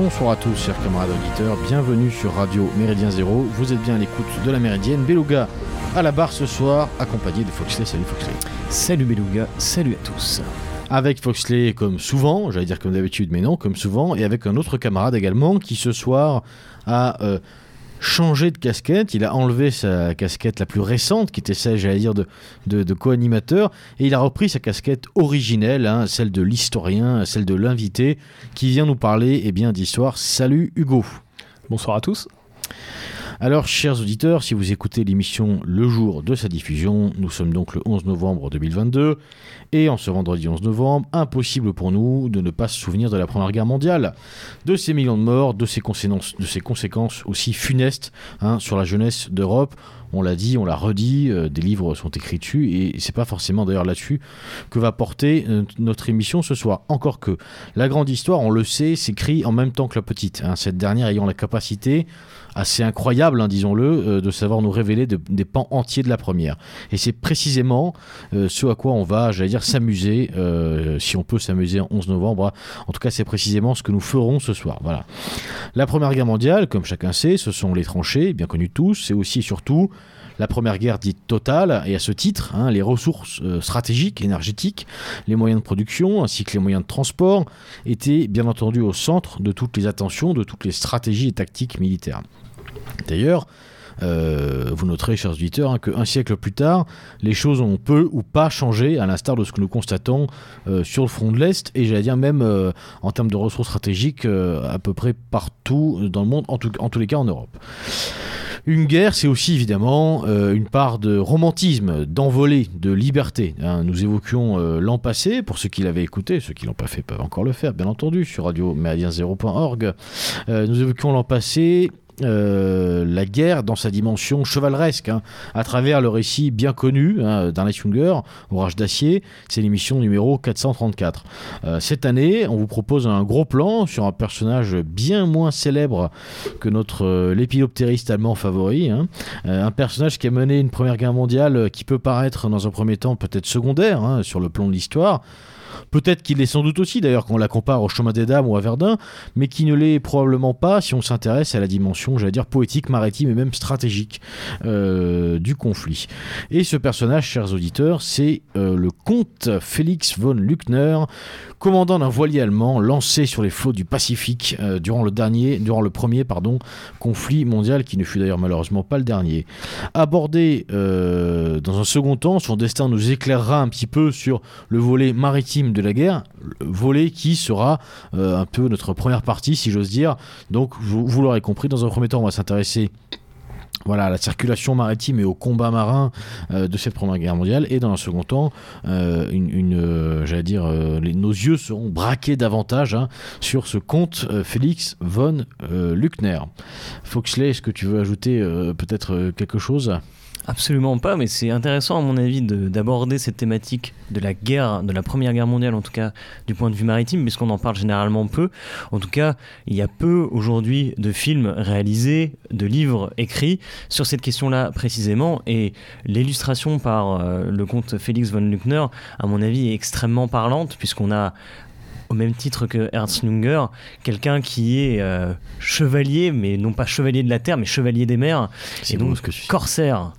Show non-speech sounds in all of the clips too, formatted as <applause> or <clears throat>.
Bonsoir à tous, chers camarades auditeurs. Bienvenue sur Radio Méridien Zéro. Vous êtes bien à l'écoute de la Méridienne. Beluga à la barre ce soir, accompagné de Foxley. Salut Foxley. Salut Beluga, salut à tous. Avec Foxley, comme souvent, j'allais dire comme d'habitude, mais non, comme souvent, et avec un autre camarade également qui ce soir a euh, changé de casquette. Il a enlevé sa casquette la plus récente, qui était celle, j'allais dire, de, co-animateur, et il a repris sa casquette originelle, hein, celle de l'historien, celle de l'invité, qui vient nous parler eh bien, d'histoire. Salut Hugo. Bonsoir à tous. Alors, chers auditeurs, si vous écoutez l'émission le jour de sa diffusion, nous sommes donc le 11 novembre 2022, et en ce vendredi 11 novembre, impossible pour nous de ne pas se souvenir de la Première Guerre mondiale, de ces millions de morts, de ces conséquences, de ces conséquences aussi funestes hein, sur la jeunesse d'Europe. On l'a dit, on l'a redit, euh, des livres sont écrits dessus, et c'est pas forcément d'ailleurs là-dessus que va porter euh, notre émission ce soir. Encore que la grande histoire, on le sait, s'écrit en même temps que la petite, hein, cette dernière ayant la capacité assez incroyable, hein, disons-le, euh, de savoir nous révéler de- des pans entiers de la première. Et c'est précisément euh, ce à quoi on va, j'allais dire, s'amuser, euh, si on peut s'amuser en 11 novembre. hein. En tout cas, c'est précisément ce que nous ferons ce soir. Voilà. La Première Guerre mondiale, comme chacun sait, ce sont les tranchées, bien connues de tous. C'est aussi et surtout la Première Guerre dite totale, et à ce titre, hein, les ressources stratégiques, énergétiques, les moyens de production, ainsi que les moyens de transport, étaient bien entendu au centre de toutes les attentions, de toutes les stratégies et tactiques militaires. D'ailleurs, euh, vous noterez, chers auditeurs, hein, qu'un siècle plus tard, les choses ont peu ou pas changé, à l'instar de ce que nous constatons euh, sur le front de l'Est, et j'allais dire même euh, en termes de ressources stratégiques, à peu près partout dans le monde, en, tous les cas en Europe. Une guerre, c'est aussi évidemment une part de romantisme, d'envolée, de liberté. hein. Nous évoquions l'an passé, pour ceux qui l'avaient écouté, ceux qui l'ont pas fait peuvent encore le faire, bien entendu, sur radio méridien0.org. Euh, nous évoquions l'an passé euh, la guerre dans sa dimension chevaleresque, hein, à travers le récit bien connu hein, d'Ernest Junger, Orage d'acier, c'est l'émission numéro 434. Euh, cette année, on vous propose un gros plan sur un personnage bien moins célèbre que notre euh, lépidoptériste allemand favori, hein. Euh, un personnage qui a mené une première guerre mondiale qui peut paraître dans un premier temps peut-être secondaire hein, sur le plan de l'histoire. Peut-être qu'il l'est sans doute aussi, d'ailleurs, quand on la compare au Chemin des Dames ou à Verdun, mais qui ne l'est probablement pas si on s'intéresse à la dimension, j'allais dire, poétique, maritime et même stratégique euh, du conflit. Et ce personnage, chers auditeurs, c'est euh, le comte Félix von Luckner, commandant d'un voilier allemand lancé sur les flots du Pacifique euh, durant le dernier, durant le premier, conflit mondial qui ne fut d'ailleurs malheureusement pas le dernier. Abordé euh, dans un second temps, son destin nous éclairera un petit peu sur le volet maritime de la guerre, le volet qui sera euh, un peu notre première partie, si j'ose dire. Donc, vous l'aurez compris, dans un premier temps, on va s'intéresser voilà, la circulation maritime et au combat marin euh, de cette Première Guerre mondiale. Et dans un second temps, euh, euh, nos yeux seront braqués davantage hein, sur ce comte Félix von Luckner. Foxley, est-ce que tu veux ajouter peut-être quelque chose? Absolument pas, mais c'est intéressant à mon avis de- d'aborder cette thématique de la guerre, de la Première Guerre mondiale en tout cas, du point de vue maritime, puisqu'on en parle généralement peu. En tout cas, il y a peu aujourd'hui de films réalisés, de livres écrits sur cette question-là précisément, et l'illustration par euh, le comte Félix von Luckner, à mon avis, est extrêmement parlante, puisqu'on a au même titre que Ernst Junger, quelqu'un qui est euh, chevalier, mais non pas chevalier de la terre, mais chevalier des mers, et donc corsaire.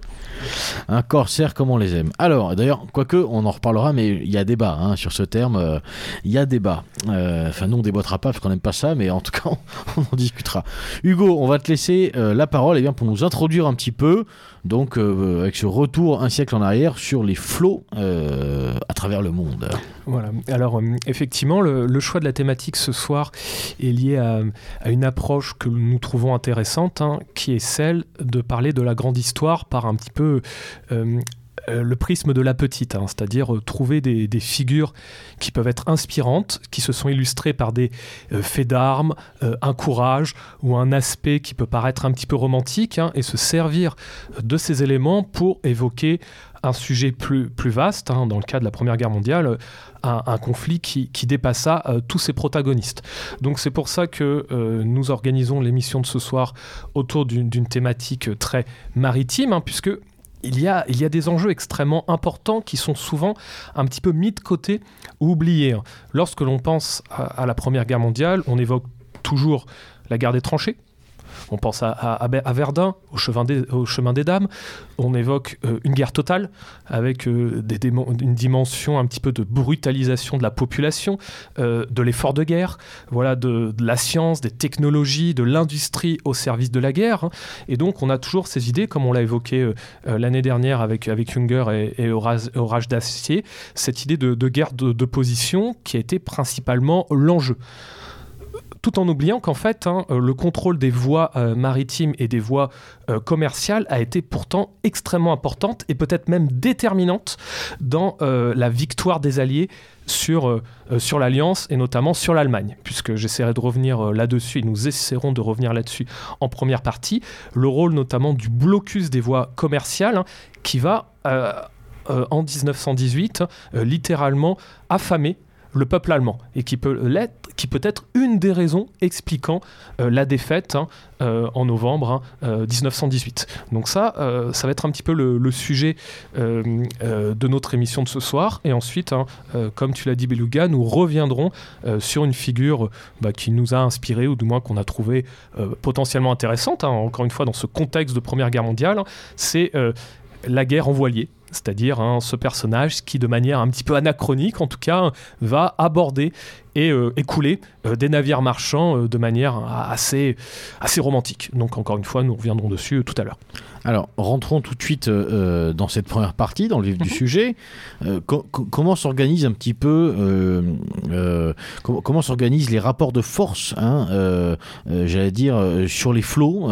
Un corsaire comme on les aime. Alors, d'ailleurs, quoique, on en reparlera, mais il y a débat hein, sur ce terme. euh, Il y a débat. Euh, Enfin, nous, on débattera pas parce qu'on n'aime pas ça, mais en tout cas, <laughs> on en discutera. Hugo, on va te laisser euh, la parole eh bien, pour nous introduire un petit peu, donc, avec ce retour un siècle en arrière sur les flots à travers le monde. Voilà. Alors, effectivement, le, choix de la thématique ce soir est lié à, à une approche que nous trouvons intéressante, hein, qui est celle de parler de la grande histoire par un petit peu euh, euh, le prisme de la petite, hein, c'est-à-dire euh, trouver des, figures qui peuvent être inspirantes, qui se sont illustrées par des faits d'armes, un courage ou un aspect qui peut paraître un petit peu romantique, hein, et se servir de ces éléments pour évoquer un sujet plus, plus vaste, hein, dans le cas de la Première Guerre mondiale, un, conflit qui, qui dépassa tous ses protagonistes. Donc c'est pour ça que nous organisons l'émission de ce soir autour d'une thématique très maritime, puisque il y, a, des enjeux extrêmement importants qui sont souvent un petit peu mis de côté ou oubliés. Lorsque l'on pense à la Première Guerre mondiale, on évoque toujours la guerre des tranchées, on pense à, à- Verdun, au chemin, des, au chemin des dames. On évoque euh, une guerre totale avec euh, une dimension un petit peu de brutalisation de la population, euh, de l'effort de guerre, voilà, de, la science, des technologies, de l'industrie au service de la guerre. hein. Et donc on a toujours ces idées, comme on l'a évoqué l'année dernière avec, avec Junger et, et Orage, d'acier, cette idée de, de guerre de, de position qui a été principalement l'enjeu tout en oubliant qu'en fait, hein, euh, le contrôle des voies euh, maritimes et des voies euh, commerciales a été pourtant extrêmement importante et peut-être même déterminante dans la victoire des Alliés sur, l'Alliance et notamment sur l'Allemagne, puisque j'essaierai de revenir là-dessus et nous essaierons de revenir là-dessus en première partie, le rôle notamment du blocus des voies commerciales hein, qui va, en 1918, euh, littéralement affamer le peuple allemand et qui peut l'être, qui peut être une des raisons expliquant euh, la défaite hein, euh, en novembre hein, euh, 1918. Donc ça, ça va être un petit peu le, sujet de notre émission de ce soir. Et ensuite, hein, comme tu l'as dit, Beluga, nous reviendrons sur une figure bah, qui nous a inspiré ou du moins qu'on a trouvé potentiellement intéressante. encore une fois, dans ce contexte de Première Guerre mondiale, c'est la guerre en voilier. C'est-à-dire hein, ce personnage qui, de manière un petit peu anachronique en tout cas, va aborder et euh, écouler euh, des navires marchands euh, de manière assez, assez romantique. Donc encore une fois, nous reviendrons dessus tout à l'heure. Alors, rentrons tout de suite euh, dans cette première partie, dans le vif du sujet. Euh, co- co- comment s'organise un petit peu, euh, com- comment s'organisent les rapports de force, hein, j'allais dire, sur les flots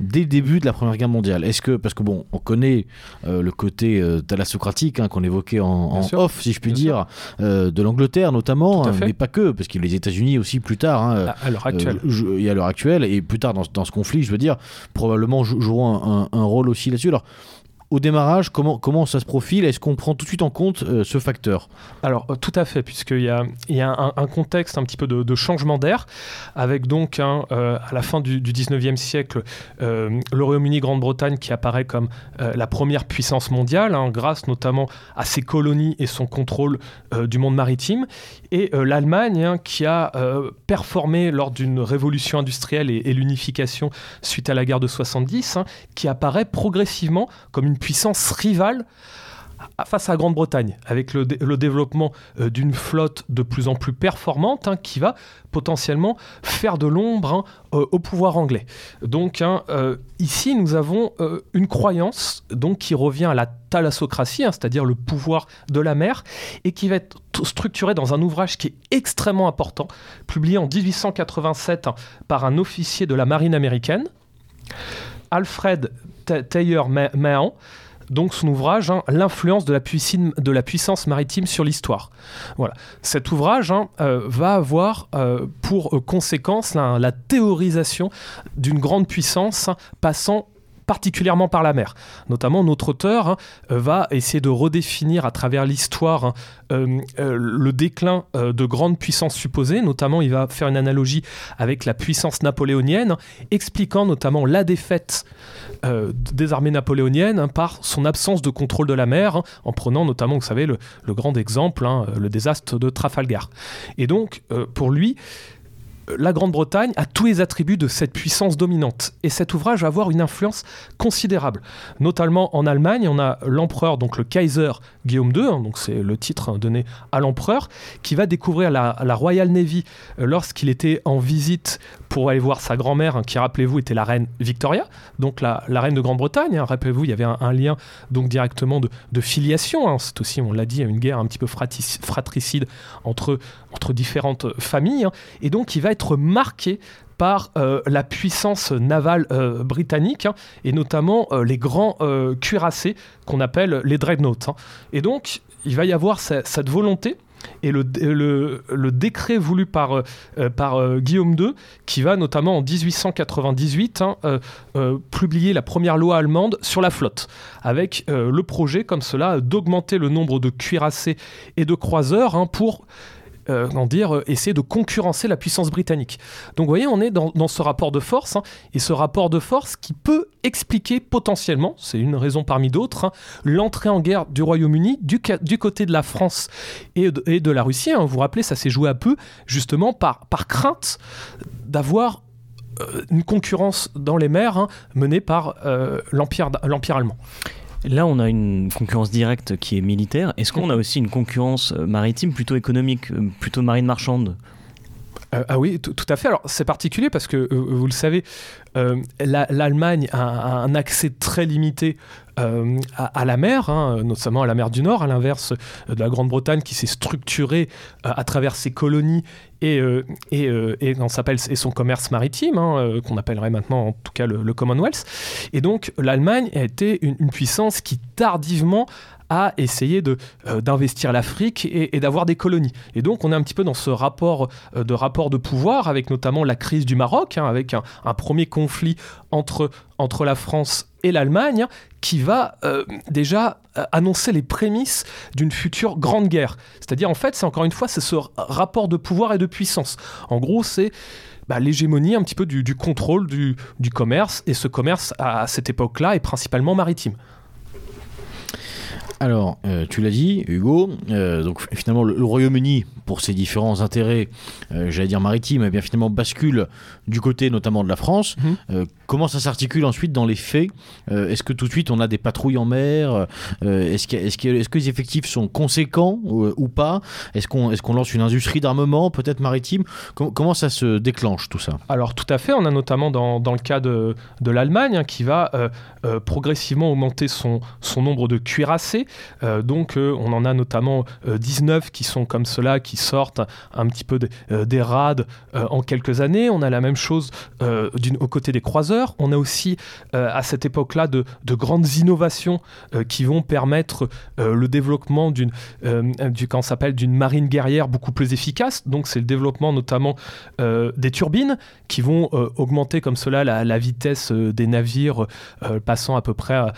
dès le début de la Première Guerre mondiale? Est-ce que, parce que bon, on connaît le côté thalassocratique hein, qu'on évoquait en, en off, si je puis Bien dire, de l'Angleterre notamment, hein, mais pas que, parce que les États-Unis aussi plus tard. hein, À, à l'heure actuelle. euh, et à l'heure actuelle, et plus tard dans, ce- dans ce conflit, je veux dire, probablement jou- joueront un, un- un rôle aussi là-dessus. Alors, au démarrage, comment, comment ça se profile? Est-ce qu'on prend tout de suite en compte euh, ce facteur? Alors, euh, tout à fait, puisqu'il y a, il y a un, contexte un petit peu de, changement d'air, avec donc, un, euh, à la fin du, du 19e siècle, euh, le Royaume-Uni, Grande-Bretagne, qui apparaît comme la première puissance mondiale, hein, grâce notamment à ses colonies et son contrôle du monde maritime, et l'Allemagne, hein, qui a performé lors d'une révolution industrielle et, et l'unification suite à la guerre de 70, hein, qui apparaît progressivement comme une puissance rivale face à la Grande-Bretagne, avec le, dé- le développement euh, d'une flotte de plus en plus performante hein, qui va potentiellement faire de l'ombre hein, euh, au pouvoir anglais. Donc hein, euh, ici, nous avons une croyance donc, qui revient à la thalassocratie, c'est-à-dire le pouvoir de la mer, et qui va être structurée dans un ouvrage qui est extrêmement important, publié en 1887 hein, par un officier de la marine américaine, Alfred Ta- Thayer Ma- Mahon, donc son ouvrage, hein, L'influence de, la puissance maritime sur l'histoire. Voilà. Cet ouvrage hein, euh, va avoir euh, pour euh, conséquence la, théorisation d'une grande puissance passant particulièrement par la mer. Notamment, notre auteur hein, va essayer de redéfinir à travers l'histoire hein, euh, euh, le déclin euh, de grandes puissances supposées. Notamment, il va faire une analogie avec la puissance napoléonienne, expliquant notamment la défaite des armées napoléoniennes hein, par son absence de contrôle de la mer, en prenant notamment, vous savez, le, grand exemple, le désastre de Trafalgar. Et donc, pour lui, la Grande-Bretagne a tous les attributs de cette puissance dominante. Et cet ouvrage va avoir une influence considérable. Notamment en Allemagne, on a l'empereur, donc le Kaiser Guillaume II, hein, donc c'est le titre hein, donné à l'empereur, qui va découvrir la, Royal Navy euh, lorsqu'il était en visite pour aller voir sa grand-mère, hein, qui, rappelez-vous, était la reine Victoria, donc la, reine de Grande-Bretagne. Rappelez-vous, il y avait un, lien donc directement de, filiation. C'est aussi, on l'a dit, une guerre un petit peu fratricide entre, entre différentes familles. Et donc, il va être marqué par euh, la puissance navale euh, britannique hein, et notamment euh, les grands cuirassés qu'on appelle les dreadnoughts. hein. Et donc, il va y avoir ce- cette volonté et le, le- décret voulu par, par Guillaume II, qui va notamment en 1898 hein, publier la première loi allemande sur la flotte, avec le projet comme cela d'augmenter le nombre de cuirassés et de croiseurs pour euh, euh, essayer de concurrencer la puissance britannique. Donc vous voyez, on est dans, ce rapport de force, hein, et ce rapport de force qui peut expliquer potentiellement, c'est une raison parmi d'autres, hein, l'entrée en guerre du Royaume-Uni du, côté de la France et de, la Russie. hein. Vous vous rappelez, ça s'est joué à peu justement par, crainte d'avoir une concurrence dans les mers menée par l'empire allemand. Là, on a une concurrence directe qui est militaire. Est-ce qu'on a aussi une concurrence maritime plutôt économique, plutôt marine marchande? Euh, ah oui, tout à fait. Alors c'est particulier parce que, euh, vous le savez, euh, l'Allemagne a, un accès très limité à, la mer, hein, notamment à la mer du Nord, à l'inverse de la Grande-Bretagne qui s'est structurée à travers ses colonies et, et, et, et, son commerce maritime, hein, qu'on appellerait maintenant en tout cas le, Commonwealth. Et donc l'Allemagne a été une, une puissance qui tardivement à essayer euh, d'investir l'Afrique et, d'avoir des colonies. Et donc on est un petit peu dans ce rapport euh, de rapport de pouvoir avec notamment la crise du Maroc, hein, avec un, premier conflit entre, entre la France et l'Allemagne qui va euh, déjà annoncer les prémices d'une future grande guerre. C'est-à-dire en fait c'est encore une fois ce rapport de pouvoir et de puissance. En gros c'est bah, l'hégémonie un petit peu du, contrôle du, du, commerce, et ce commerce à cette époque-là est principalement maritime. Alors, euh, tu l'as dit, Hugo, euh, donc finalement le, Royaume-Uni, pour ses différents intérêts, euh, j'allais dire maritimes, eh bien finalement bascule du côté notamment de la France. Mhm. comment ça s'articule ensuite dans les faits? Est-ce que tout de suite on a des patrouilles en mer? Est-ce que, est que, les effectifs sont conséquents ou pas? Est-ce qu'on est qu'on lance une industrie d'armement, peut-être maritime? Comment ça se déclenche tout ça? Alors tout à fait, on a notamment dans, dans le cas de, de l'Allemagne hein, qui va progressivement augmenter son, son nombre de cuirassés. Euh, donc euh, on en a notamment 19 euh, qui sont comme cela, qui sortent un petit peu des rades en quelques années. On a la même chose aux côtés des croiseurs. On a aussi à cette époque-là de, grandes innovations qui vont permettre le développement d'une marine guerrière beaucoup plus efficace. Donc c'est le développement notamment des turbines qui vont augmenter comme cela la, la vitesse des navires passant à peu près à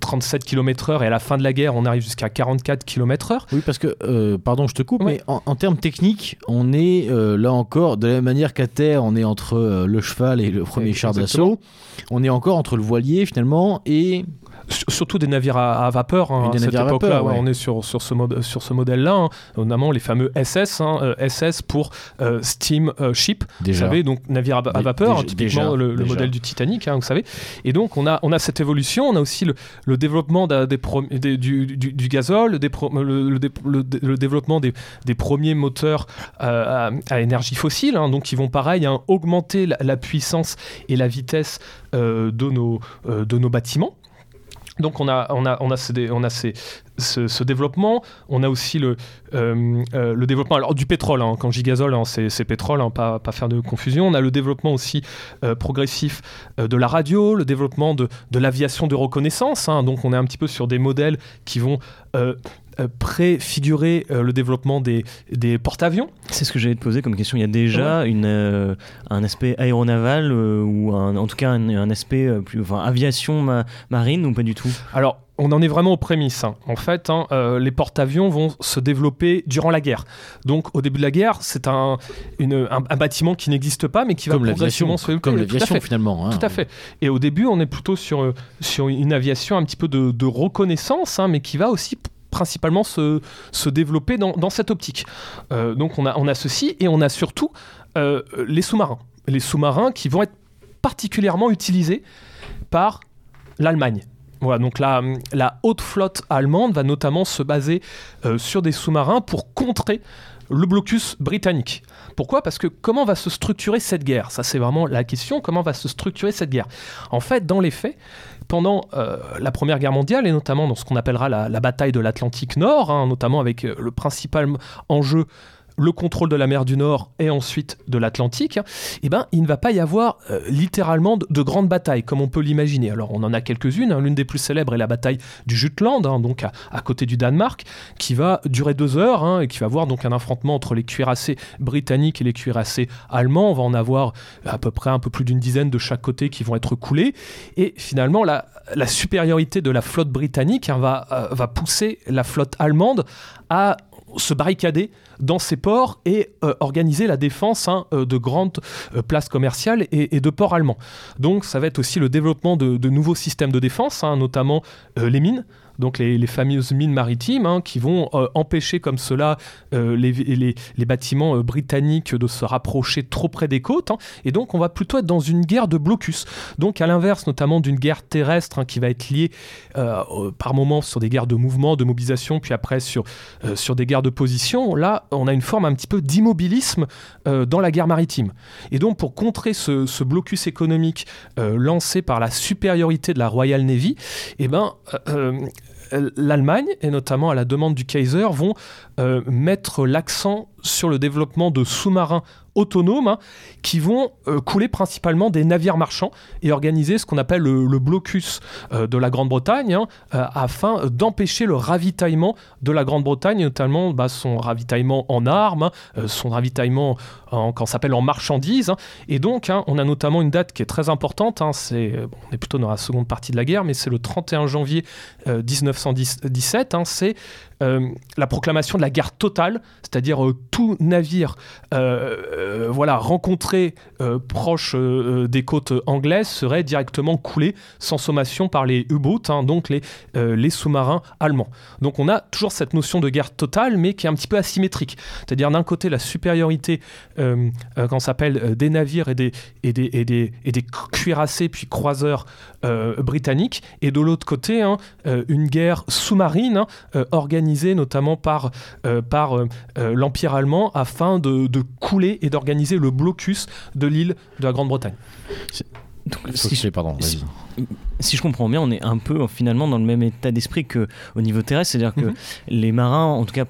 37 km/h et à la fin de la guerre on arrive jusqu'à 44 km/h. Oui, parce que, euh, pardon, je te coupe, mais en, termes techniques, on est euh, là encore, de la même manière qu'à terre, on est entre euh, le cheval et le premier char d'assaut, on est encore entre le voilier finalement et surtout des navires à, vapeur. Hein, à cette époque-là, on est sur, sur ce, sur ce modèle-là, hein. notamment les fameux SS, hein, SS euh, pour euh, Steam euh, Ship. Vous savez, donc navire à, vapeur, typiquement le, modèle du Titanic, vous savez. Et donc on a, on a cette évolution, on a aussi le, le développement des des, du, du, du, gazole, des le, le, développement des, des premiers moteurs à, énergie fossile, donc qui vont pareil augmenter la, la, puissance et la vitesse de, nos, de nos bâtiments. Donc on a, on on a, ce, développement. On a aussi le, euh, euh, développement du pétrole. Hein. quand je dis gazole, hein, c'est pétrole, hein, pas, pas faire de confusion. On a le développement aussi euh, progressif de la radio, le développement de, de l'aviation de reconnaissance. donc on est un petit peu sur des modèles qui vont préfigurer le développement des, des porte-avions. C'est ce que j'allais te poser comme question. Il y a déjà une, un aspect aéronaval ou en tout cas un, aspect plus, enfin, aviation marine ou pas du tout? Alors on en est vraiment aux prémices. Hein. En fait, hein, euh, les porte-avions vont se développer durant la guerre. Donc, au début de la guerre, c'est un, un, bâtiment qui n'existe pas, mais qui va progressivement se développer. Comme l'aviation, finalement. Hein. Tout à fait. Et au début, on est plutôt sur, euh, sur une aviation un petit peu de, reconnaissance, mais qui va aussi principalement se, se développer dans, dans, cette optique. Euh, donc, on a, on a ceci, et on a surtout les sous-marins. Les sous-marins qui vont être particulièrement utilisés par l'Allemagne. Voilà, donc la, la, haute flotte allemande va notamment se baser euh, sur des sous-marins pour contrer le blocus britannique. Pourquoi? Parce que comment va se structurer cette guerre? Ça, c'est vraiment la question. Comment va se structurer cette guerre? En fait, dans les faits, pendant euh, la Première Guerre mondiale, et notamment dans ce qu'on appellera la, bataille de l'Atlantique Nord, hein, notamment avec euh, le principal enjeu le contrôle de la mer du Nord et ensuite de l'Atlantique, eh ben, il ne va pas y avoir euh, littéralement de, grandes batailles, comme on peut l'imaginer. Alors, on en a quelques-unes. Hein. L'une des plus célèbres est la bataille du Jutland, hein, donc à, côté du Danemark, qui va durer deux heures hein, et qui va avoir donc un affrontement entre les cuirassés britanniques et les cuirassés allemands. On va en avoir à peu près un peu plus d'une dizaine de chaque côté qui vont être coulés. Et finalement, la, supériorité de la flotte britannique euh, va pousser la flotte allemande à se barricader dans ces ports et euh, organiser la défense hein, euh, de grandes euh, places commerciales et, de ports allemands. Donc ça va être aussi le développement de, nouveaux systèmes de défense, hein, notamment les mines. Donc les, fameuses mines maritimes, hein, qui vont euh, empêcher comme cela euh, les, les, bâtiments euh, britanniques de se rapprocher trop près des côtes. Hein. et donc on va plutôt être dans une guerre de blocus. Donc à l'inverse notamment d'une guerre terrestre hein, qui va être liée par moments sur des guerres de mouvement, de mobilisation, puis après sur, sur des guerres de position, là on a une forme un petit peu d'immobilisme dans la guerre maritime. Et donc pour contrer ce, blocus économique lancé par la supériorité de la Royal Navy, eh ben, l'Allemagne, et notamment à la demande du Kaiser, vont euh, mettre l'accent sur le développement de sous-marins autonomes hein, qui vont euh, couler principalement des navires marchands et organiser ce qu'on appelle le, blocus euh, de la Grande-Bretagne hein, afin d'empêcher le ravitaillement de la Grande-Bretagne, notamment bah, son ravitaillement en armes, hein, son ravitaillement en, s'appelle en marchandises. et donc, on a notamment une date qui est très importante, on est plutôt dans la seconde partie de la guerre, mais c'est le 31 janvier 1917, c'est euh, la proclamation de la guerre totale, c'est-à-dire euh, tout navire euh, voilà, rencontré proche des côtes anglaises serait directement coulé sans sommation par les U-boats, hein, donc les, sous-marins allemands. Donc on a toujours cette notion de guerre totale, mais qui est un petit peu asymétrique. C'est-à-dire d'un côté la supériorité, quand s'appelle des navires et des cuirassés puis croiseurs britanniques, et de l'autre côté hein, une guerre sous-marine hein, organisée notamment par, euh, par euh, euh, l'Empire allemand afin de, couler et d'organiser le blocus de l'île de la Grande-Bretagne. si, je, pardon, si, je comprends bien, on est un peu finalement dans le même état d'esprit qu'au niveau terrestre, c'est-à-dire que mhm. les marins, en tout cas,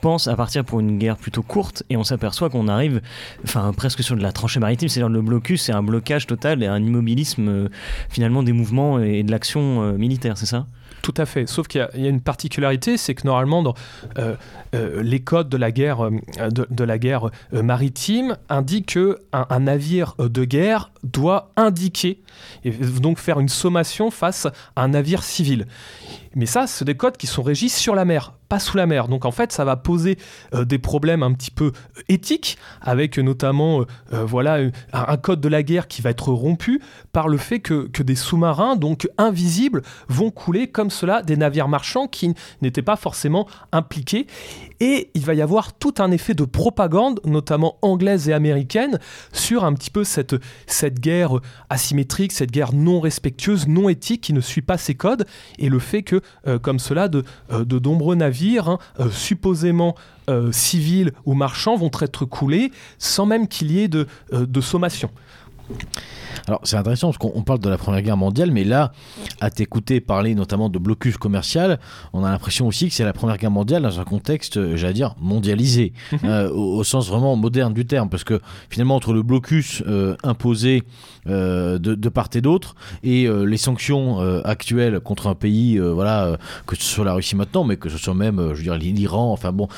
pensent à partir pour une guerre plutôt courte et on s'aperçoit qu'on arrive enfin presque sur de la tranchée maritime c'est-à-dire le blocus c'est un blocage total et un immobilisme finalement des mouvements et de l'action militaire c'est ça? Tout à fait. Sauf qu'il y, a une particularité, c'est que normalement, euh, euh, les codes de la guerre, euh, maritime indiquent qu'un un navire de guerre doit indiquer, et donc faire une sommation face à un navire civil. Mais ça, c'est des codes qui sont régis sur la mer, pas sous la mer. Donc en fait, ça va poser euh, des problèmes un petit peu euh, éthiques, avec notamment euh, voilà un, code de la guerre qui va être rompu par le fait que, que des sous-marins, donc invisibles, vont couler comme cela des navires marchands qui n'étaient pas forcément impliqués. Et il va y avoir tout un effet de propagande, notamment anglaise et américaine, sur un petit peu cette, guerre asymétrique, cette guerre non respectueuse, non éthique, qui ne suit pas ces codes, et le fait que, euh, comme cela, de, euh, nombreux navires, hein, euh, supposément civils ou marchands, vont être coulés sans même qu'il y ait de sommation. Alors c'est intéressant parce qu'on parle de la Première Guerre mondiale, mais là, à t'écouter parler notamment de blocus commercial, on a l'impression aussi que c'est la Première Guerre mondiale dans un contexte, euh, j'allais dire, mondialisé, <laughs> euh, au, sens vraiment moderne du terme, parce que finalement entre le blocus euh, imposé de, part et d'autre et les sanctions actuelles contre un pays, voilà, que ce soit la Russie maintenant, mais que ce soit même, je veux dire, l'Iran, enfin bon,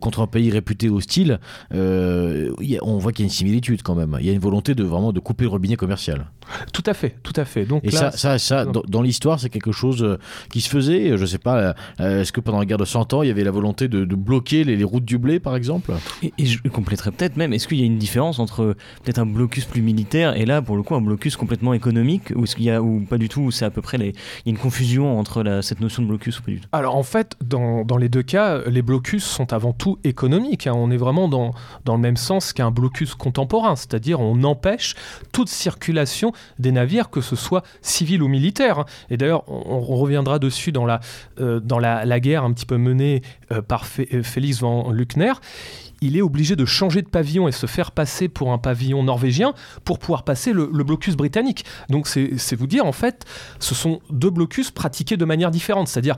contre un pays réputé hostile, on voit qu'il y a une similitude quand même. Il y a une volonté de vraiment de couper le robinet commercial. Tout à fait, tout à fait. Donc et ça, ça, ça dans, l'histoire, c'est quelque chose euh, qui se faisait. Je sais pas, euh, est-ce que pendant la guerre de 100 ans, il y avait la volonté de, bloquer les, routes du blé, par exemple? Et, je compléterais peut-être même, est-ce qu'il y a une différence entre peut-être un blocus plus militaire et là, pour le coup, un blocus complètement économique Ou est-ce qu'il y a, ou pas du tout, c'est à peu près, les, il y a une confusion entre cette notion de blocus ou pas du tout? Alors en fait, dans, dans, les deux cas, les blocus sont avant tout économiques. Hein. On est vraiment dans, dans le même sens qu'un blocus contemporain, c'est-à-dire on empêche toute circulation des navires, que ce soit civil ou militaire. Et d'ailleurs, on, reviendra dessus dans la, euh, dans la, guerre un petit peu menée euh, par euh, Félix van Luckner il est obligé de changer de pavillon et se faire passer pour un pavillon norvégien pour pouvoir passer le, blocus britannique. Donc c'est vous dire, en fait, ce sont deux blocus pratiqués de manière différente. C'est-à-dire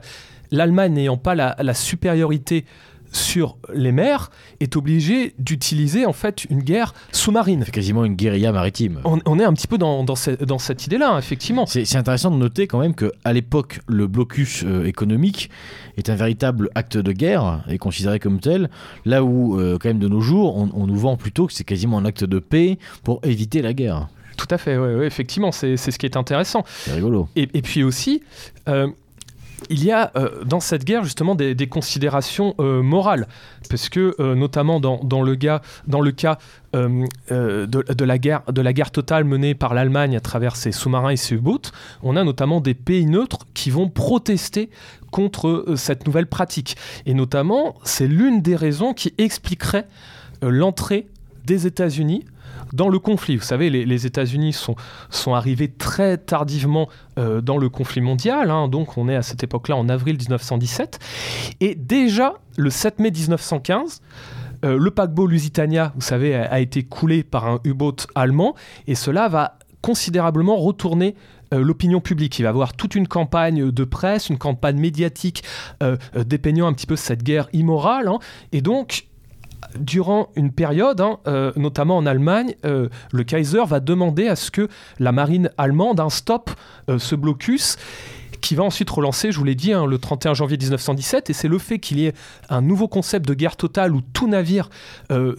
l'Allemagne n'ayant pas la, la supériorité sur les mers est obligé d'utiliser en fait une guerre sous-marine. C'est quasiment une guérilla maritime. On, est un petit peu dans, dans, cette idée-là, effectivement. C'est intéressant de noter quand même qu'à l'époque, le blocus euh, économique est un véritable acte de guerre et considéré comme tel, là où euh, quand même de nos jours, on, nous vend plutôt que c'est quasiment un acte de paix pour éviter la guerre. Tout à fait, ouais, effectivement, c'est ce qui est intéressant. C'est rigolo. Et, puis aussi, euh, il y a euh, dans cette guerre justement des, considérations euh, morales, parce que euh, notamment dans, le, cas de, la guerre, de la guerre totale menée par l'Allemagne à travers ses sous-marins et ses U-boats, on a notamment des pays neutres qui vont protester contre cette nouvelle pratique. Et notamment, c'est l'une des raisons qui expliquerait l'entrée des États-Unis dans le conflit. Vous savez, les, États-Unis sont, sont arrivés très tardivement euh, dans le conflit mondial, hein. donc on est à cette époque-là en avril 1917, et déjà le 7 mai 1915, euh, le paquebot Lusitania, vous savez, a, été coulé par un U-boat allemand, et cela va considérablement retourner euh, l'opinion publique. Il va y avoir toute une campagne de presse, une campagne médiatique dépeignant un petit peu cette guerre immorale. Hein. et donc, durant une période, hein, euh, notamment en Allemagne, euh, le Kaiser va demander à ce que la marine allemande un stop euh, ce blocus qui va ensuite relancer, je vous l'ai dit, hein, le 31 janvier 1917, et c'est le fait qu'il y ait un nouveau concept de guerre totale où tout navire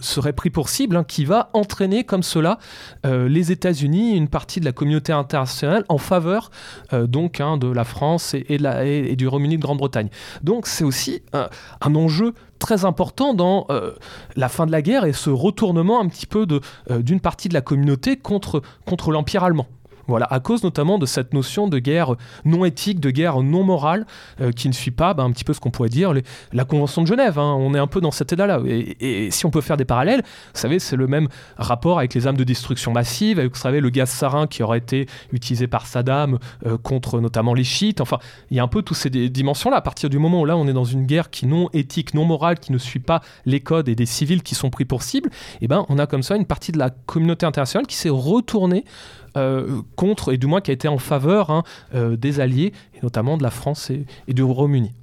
serait pris pour cible, hein, qui va entraîner comme cela les États-Unis, une partie de la communauté internationale en faveur donc de la France et, du Royaume-Uni de Grande-Bretagne. Donc c'est aussi un enjeu très important dans euh, la fin de la guerre et ce retournement un petit peu euh, d'une partie de la communauté contre, contre l'Empire allemand. Voilà, à cause notamment de cette notion de guerre non éthique, de guerre non morale, euh, qui ne suit pas bah, un petit peu ce qu'on pourrait dire la Convention de Genève. Hein. on est un peu dans cet état-là. Et, si on peut faire des parallèles, vous savez, c'est le même rapport avec les armes de destruction massive, avec vous savez, le gaz sarin qui aurait été utilisé par Saddam euh, contre notamment les chiites. Enfin, il y a un peu toutes ces dimensions-là. À partir du moment où là, on est dans une guerre qui non éthique, non morale, qui ne suit pas les codes et des civils qui sont pris pour cible, eh ben, on a comme ça une partie de la communauté internationale qui s'est retournée euh, contre, et du moins qui a été en faveur hein, euh, des alliés, et notamment de la France et, et du Royaume-Uni.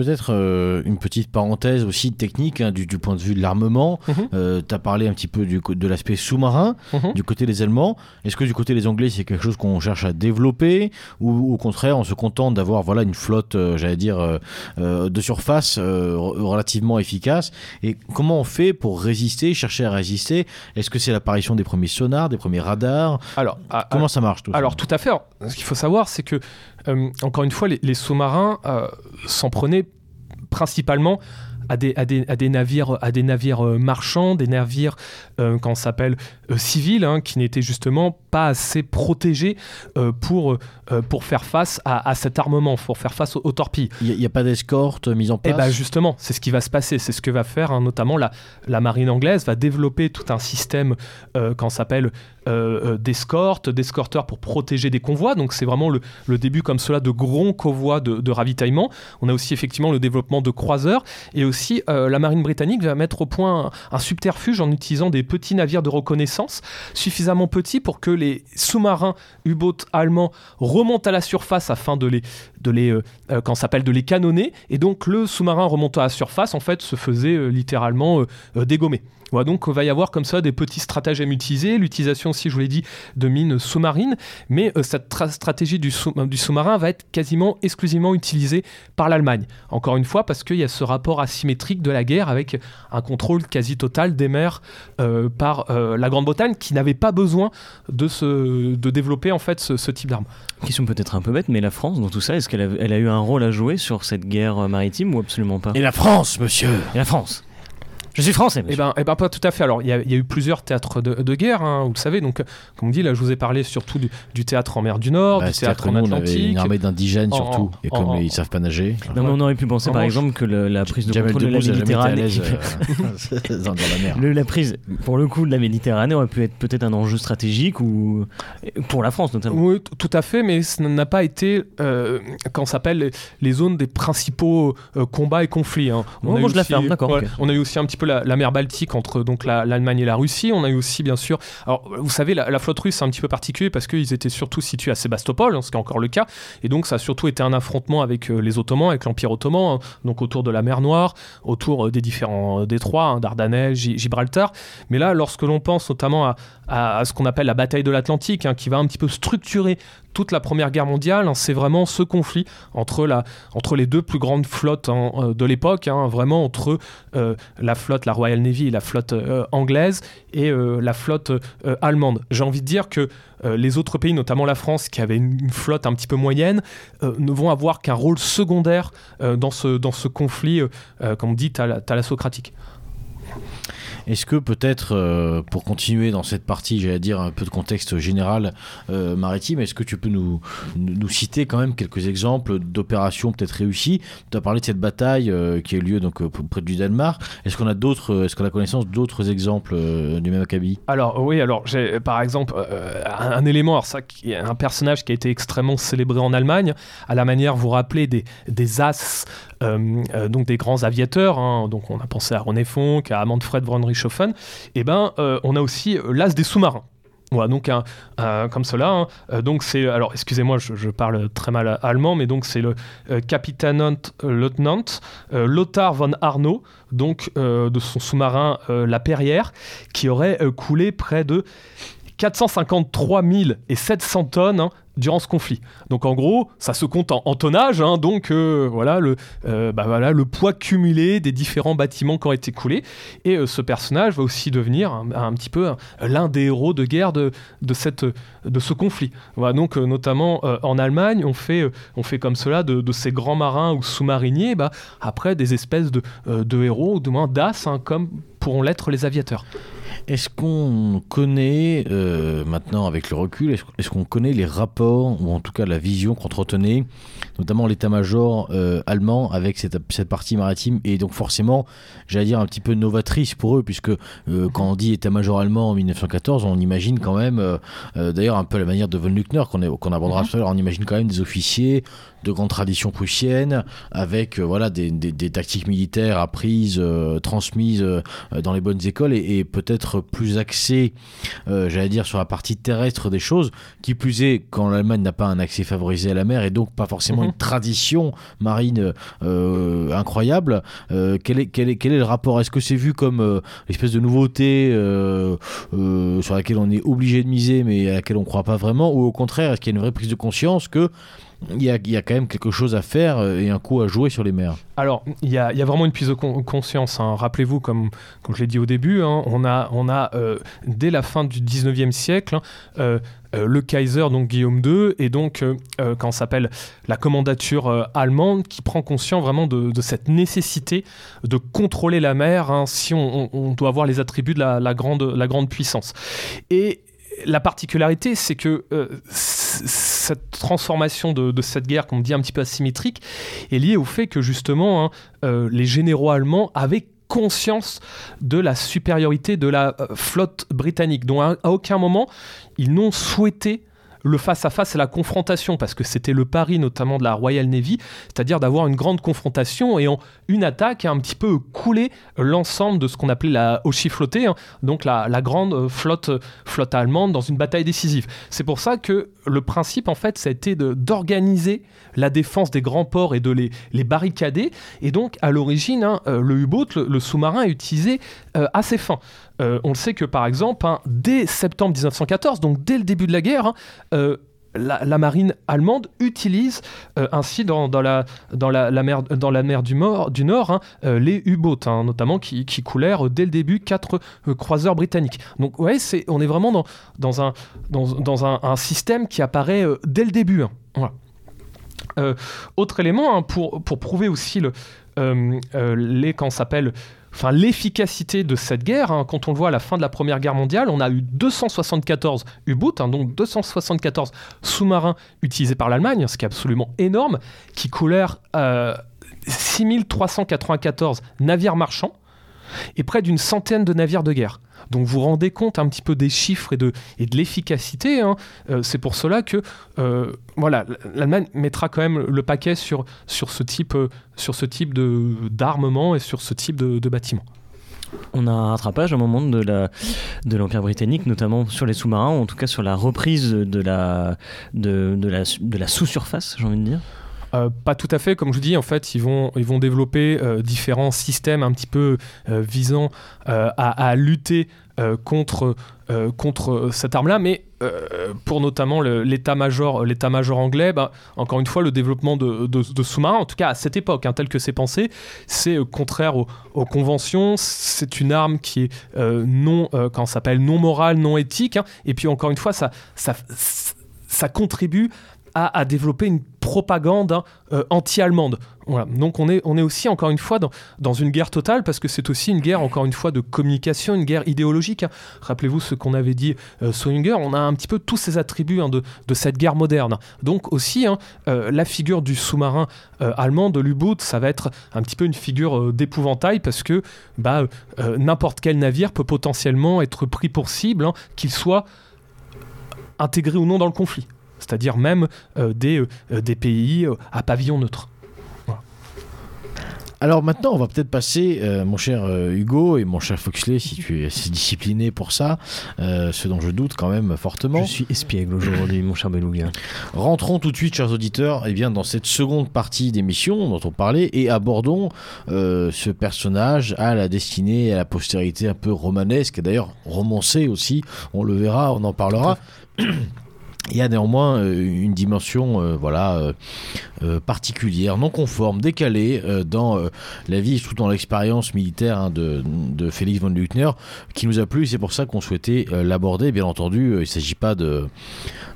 Peut-être euh, une petite parenthèse aussi technique hein, du, point de vue de l'armement. Mhm. Euh, tu as parlé un petit peu du, de l'aspect sous-marin, mhm. du côté des Allemands. Est-ce que du côté des Anglais, c'est quelque chose qu'on cherche à développer ou au contraire, on se contente d'avoir voilà, une flotte, euh, j'allais dire, de surface relativement efficace? Et comment on fait pour résister, chercher à résister? Est-ce que c'est l'apparition des premiers sonars, des premiers radars? Alors, Comment ça marche tout Alors, tout à fait. ce qu'il faut savoir, c'est que encore une fois, les, sous-marins euh, s'en prenaient principalement à des, à des, navires, à des navires euh, marchands, des navires qu'on s'appelle civils, hein, qui n'étaient justement pas assez protégés pour, pour faire face à, cet armement, pour faire face aux, torpilles. Il n'y a, pas d'escorte mise en place Eh bien justement, c'est ce qui va se passer, c'est ce que va faire hein, notamment la, la marine anglaise, va développer tout un système qu'on s'appelle euh, euh, d'escorte, d'escorteurs pour protéger des convois. Donc c'est vraiment le, début comme cela de grands convois de, ravitaillement. On a aussi effectivement le développement de croiseurs et aussi euh, la marine britannique va mettre au point un, subterfuge en utilisant des petits navires de reconnaissance suffisamment petits pour que les sous-marins U-boats allemands remontent à la surface afin de les, les quand s'appelle de les canonner. Et donc le sous-marin remontant à la surface en fait se faisait littéralement dégommer. Voilà, donc il va y avoir comme ça des petits stratagèmes utilisés, l'utilisation aussi, je vous l'ai dit, de mines sous-marines, mais euh, cette stratégie du, sous du sous-marin va être quasiment exclusivement utilisée par l'Allemagne. Encore une fois, parce qu'il y a ce rapport asymétrique de la guerre avec un contrôle quasi total des mers euh, par euh, la Grande-Bretagne qui n'avait pas besoin de, se, de développer en fait ce, type d'armes. Question peut-être un peu bête, mais la France dans tout ça, est-ce qu'elle a, elle a eu un rôle à jouer sur cette guerre maritime ou absolument pas? Et la France, monsieur! Et la France je suis français. Eh ben, eh ben, pas tout à fait. Alors, il y, a eu plusieurs théâtres de, guerre, hein, vous le savez. Donc, comme on dit, là, je vous ai parlé surtout du, théâtre en mer du Nord, bah, du théâtre en Atlantique. une armée d'indigènes surtout, et comme ils savent pas nager. Non, mais on aurait pu penser, par exemple, que la prise de contrôle de la Méditerranée, <laughs> euh, <laughs> dans, la mer. la prise, pour le coup, de la Méditerranée aurait pu être peut-être un enjeu stratégique ou pour la France notamment. Oui, tout à fait, mais ce n'a pas été, euh, quand s'appelle les zones des principaux euh, combats et conflits. Hein. On moi, je la ferme, d'accord. On a eu aussi un petit la, mer Baltique entre donc l'Allemagne et la Russie. On a eu aussi bien sûr, alors vous savez, la, flotte russe c'est un petit peu particulier parce qu'ils étaient surtout situés à Sébastopol, hein, ce qui est encore le cas, et donc ça a surtout été un affrontement avec euh, les Ottomans, avec l'Empire ottoman, hein, donc autour de la mer Noire, autour euh, des différents euh, détroits, hein, Dardanelles, Gibraltar. Mais là, lorsque l'on pense notamment à, ce qu'on appelle la bataille de l'Atlantique, qui va un petit peu structurer toute la Première Guerre mondiale, c'est vraiment ce conflit entre, la, entre les deux plus grandes flottes de l'époque, vraiment entre la la Royal Navy la flotte anglaise et la flotte allemande. J'ai envie de dire que les autres pays, notamment la France, qui avait une, flotte un petit peu moyenne, ne vont avoir qu'un rôle secondaire dans, ce, dans ce conflit, comme on dit, thalassocratique. Est-ce que peut-être, euh, pour continuer dans cette partie, j'allais dire un peu de contexte général euh, maritime, est-ce que tu peux nous, nous, citer quand même quelques exemples d'opérations peut-être réussies? Tu as parlé de cette bataille euh, qui a eu lieu donc, près du Danemark. Est-ce qu'on a d'autres, est-ce qu'on a connaissance d'autres exemples du même acabit? Alors oui, alors j'ai par exemple un, élément, alors ça, qui est un personnage qui a été extrêmement célébré en Allemagne, à la manière, vous rappelez, des, des as donc des grands aviateurs, hein. donc on a pensé à René Fonck, à Manfred von Richthofen, eh ben euh, on a aussi l'as des sous-marins. Voilà, donc un, comme cela. Hein. donc c'est, alors excusez-moi, je, parle très mal allemand, mais donc c'est le Capitainant Lieutenant Lothar von Arno, donc de son sous-marin La Perrière, qui aurait coulé près de 453 700 tonnes hein, durant ce conflit. Donc en gros, ça se compte en, tonnage, hein, donc euh, voilà, le, euh, bah, voilà le poids cumulé des différents bâtiments qui ont été coulés. Et euh, ce personnage va aussi devenir un, petit peu l'un des héros de guerre de, de, cette, de ce conflit. Voilà, donc notamment en Allemagne, on fait, on fait comme cela de, ces grands marins ou sous-mariniers, bah, après des espèces de, de héros, ou du moins d'as, hein, comme pourront l'être les aviateurs. Est-ce qu'on connaît, euh, maintenant avec le recul, est-ce qu'on connaît les rapports, ou en tout cas la vision qu'entretenait notamment l'état-major euh, allemand avec cette, cette, partie maritime, et donc forcément, j'allais dire un petit peu novatrice pour eux, puisque euh, quand on dit état-major allemand en 1914, on imagine quand même, d'ailleurs un peu la manière de von Lückner qu'on qu'on abordera mhm. tout à l'heure, on imagine quand même des officiers de grande tradition prussienne, avec voilà des, des, tactiques militaires apprises, transmises dans les bonnes écoles, et, et peut-être plus axé, euh, j'allais dire, sur la partie terrestre des choses. Qui plus est, quand l'Allemagne n'a pas un accès favorisé à la mer et donc pas forcément mhm. une tradition marine euh, incroyable, euh, quel, est, le rapport? Est-ce que c'est vu comme l'espèce de nouveauté sur laquelle on est obligé de miser mais à laquelle on ne croit pas vraiment? Ou au contraire, est-ce qu'il y a une vraie prise de conscience que il y, a, quand même quelque chose à faire euh, et un coup à jouer sur les mers? Alors, il y a, vraiment une prise de conscience. Hein. Rappelez-vous, comme, je l'ai dit au début, hein, on a, on a euh, dès la fin du 19e siècle, hein, euh, le Kaiser, donc Guillaume II, et donc, quand s'appelle la commandature allemande, qui prend conscience vraiment de, cette nécessité de contrôler la mer si on, doit avoir les attributs de la, grande, la grande puissance. Et la particularité, c'est que euh, cette transformation de, cette guerre, qu'on dit un petit peu asymétrique, est liée au fait que justement, hein, euh, les généraux allemands avaient conscience de la supériorité de la euh, flotte britannique, dont à, aucun moment ils n'ont souhaité le face-à-face et la confrontation, parce que c'était le pari notamment de la Royal Navy, c'est-à-dire d'avoir une grande confrontation et en une attaque a un petit peu coulé l'ensemble de ce qu'on appelait la Oshi-flottée, hein, donc la, grande euh, flotte, flotte allemande dans une bataille décisive. C'est pour ça que le principe, en fait, ça a été d'organiser la défense des grands ports et de les, barricader. Et donc, à l'origine, hein, euh, le U-boat, le, sous-marin, est utilisé euh, à ses fins. On le sait que, par exemple, hein, dès septembre 1914, donc dès le début de la guerre, la, marine allemande utilise euh, ainsi dans, la, mer, du, Nord hein, euh, les U-boats, hein, notamment qui, coulèrent dès le début quatre euh, croiseurs britanniques. Donc ouais, c'est, on est vraiment dans, un, système qui apparaît dès le début. Hein. autre élément, pour, pour prouver aussi le, les, quand s'appelle enfin l'efficacité de cette guerre. Hein, quand on le voit à la fin de la Première Guerre mondiale, on a eu 274 U-boats, hein, donc 274 sous-marins utilisés par l'Allemagne, ce qui est absolument énorme, qui coulèrent 6394 euh, navires marchands et près d'une centaine de navires de guerre. Donc vous rendez compte un petit peu des chiffres et de, de l'efficacité. Hein. Euh, c'est pour cela que euh, voilà, l'Allemagne mettra quand même le paquet sur, sur ce type, euh, sur ce type d'armement et sur ce type de, de bâtiment. On a un rattrapage un moment de la de l'Empire britannique, notamment sur les sous-marins, ou en tout cas sur la reprise de de, de de la sous-surface, j'ai envie de dire. Euh, pas tout à fait, comme je vous dis, en fait, ils vont, ils vont développer euh, différents systèmes un petit peu euh, visant à, lutter contre, contre cette arme-là, mais pour notamment l'état-major l'état-major anglais, bah, encore une fois, le développement de, de, sous-marins, en tout cas à cette époque, hein, tel que c'est pensé, c'est contraire aux, conventions, c'est une arme qui est non, quand s'appelle non morale, non éthique, hein. et puis encore une fois, ça, ça, ça contribue à, développer une propagande hein, euh, anti-allemande. Donc on est, on est aussi encore une fois dans, dans une guerre totale parce que c'est aussi une guerre encore une fois de communication, une guerre idéologique. Hein. Rappelez-vous ce qu'on avait dit euh, on a un petit peu tous ces attributs hein, de, de, cette guerre moderne. Donc aussi euh, la figure du sous-marin euh, allemand, de l'U-boot, ça va être un petit peu une figure d'épouvantail parce que bah, n'importe quel navire peut potentiellement être pris pour cible, qu'il soit intégré ou non dans le conflit c'est-à-dire même euh, des, euh, des pays euh, à pavillon neutre. Alors maintenant, on va peut-être passer, mon cher Hugo et mon cher Foxley, si tu es assez discipliné pour ça, ce dont je doute quand même fortement. Je suis espiègle aujourd'hui, mon cher Belouga. Rentrons tout de suite, chers auditeurs, et eh bien, dans cette seconde partie d'émission dont on parlait et abordons ce personnage à la destinée et à la postérité un peu romanesque, et d'ailleurs romancé aussi, on le verra, on en parlera. <clears throat> il y a néanmoins euh, une dimension euh, voilà, euh, particulière, non conforme, décalée dans la vie, tout dans l'expérience militaire hein, de, de, Félix von Lüttner, qui nous a plu. C'est pour ça qu'on souhaitait l'aborder. Bien entendu, il ne s'agit pas de.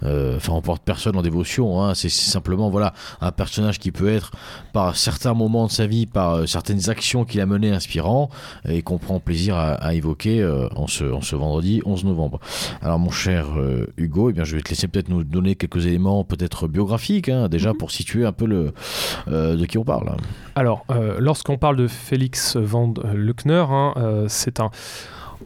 Enfin, on porte personne en dévotion. Hein. c'est simplement voilà, un personnage qui peut être, par certains moments de sa vie, par certaines actions qu'il a menées inspirant, et qu'on prend plaisir à, évoquer en, ce, en ce vendredi 11 novembre. Alors, mon cher Hugo, eh bien, je vais te laisser peut-être nous donner quelques éléments peut-être biographiques, hein, déjà mhm. pour situer un peu le, euh, de qui on parle. Alors, euh, lorsqu'on parle de Félix van Luckner, hein, euh, c'est un...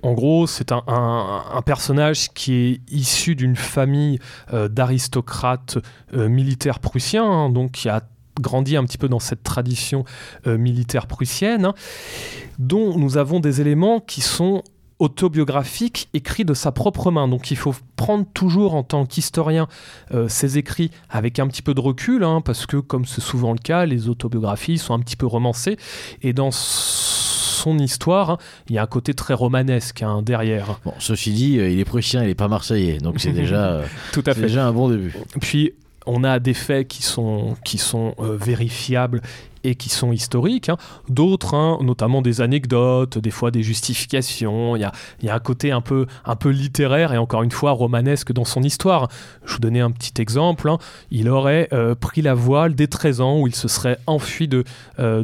En gros, c'est un, un, personnage qui est issu d'une famille d'aristocrates militaires prussiens, hein, donc qui a grandi un petit peu dans cette tradition militaire prussienne, dont nous avons des éléments qui sont autobiographique écrit de sa propre main. Donc il faut prendre toujours en tant qu'historien euh, ses écrits avec un petit peu de recul, hein, parce que comme c'est souvent le cas, les autobiographies sont un petit peu romancées. Et dans son histoire, hein, il y a un côté très romanesque hein, derrière. Bon, ceci dit, euh, il est prussien, il n'est pas marseillais, donc c'est <laughs> déjà, Tout à fait. déjà un bon début. Puis on a des faits qui sont, qui sont euh, vérifiables et qui sont historiques, hein. d'autres, hein, notamment des anecdotes, des fois des justifications. Il y a, un côté un peu, littéraire et encore une fois romanesque dans son histoire. Je vous donnais un petit exemple. Hein. Il aurait euh, pris la voile dès 13 ans où il se serait enfui de, euh,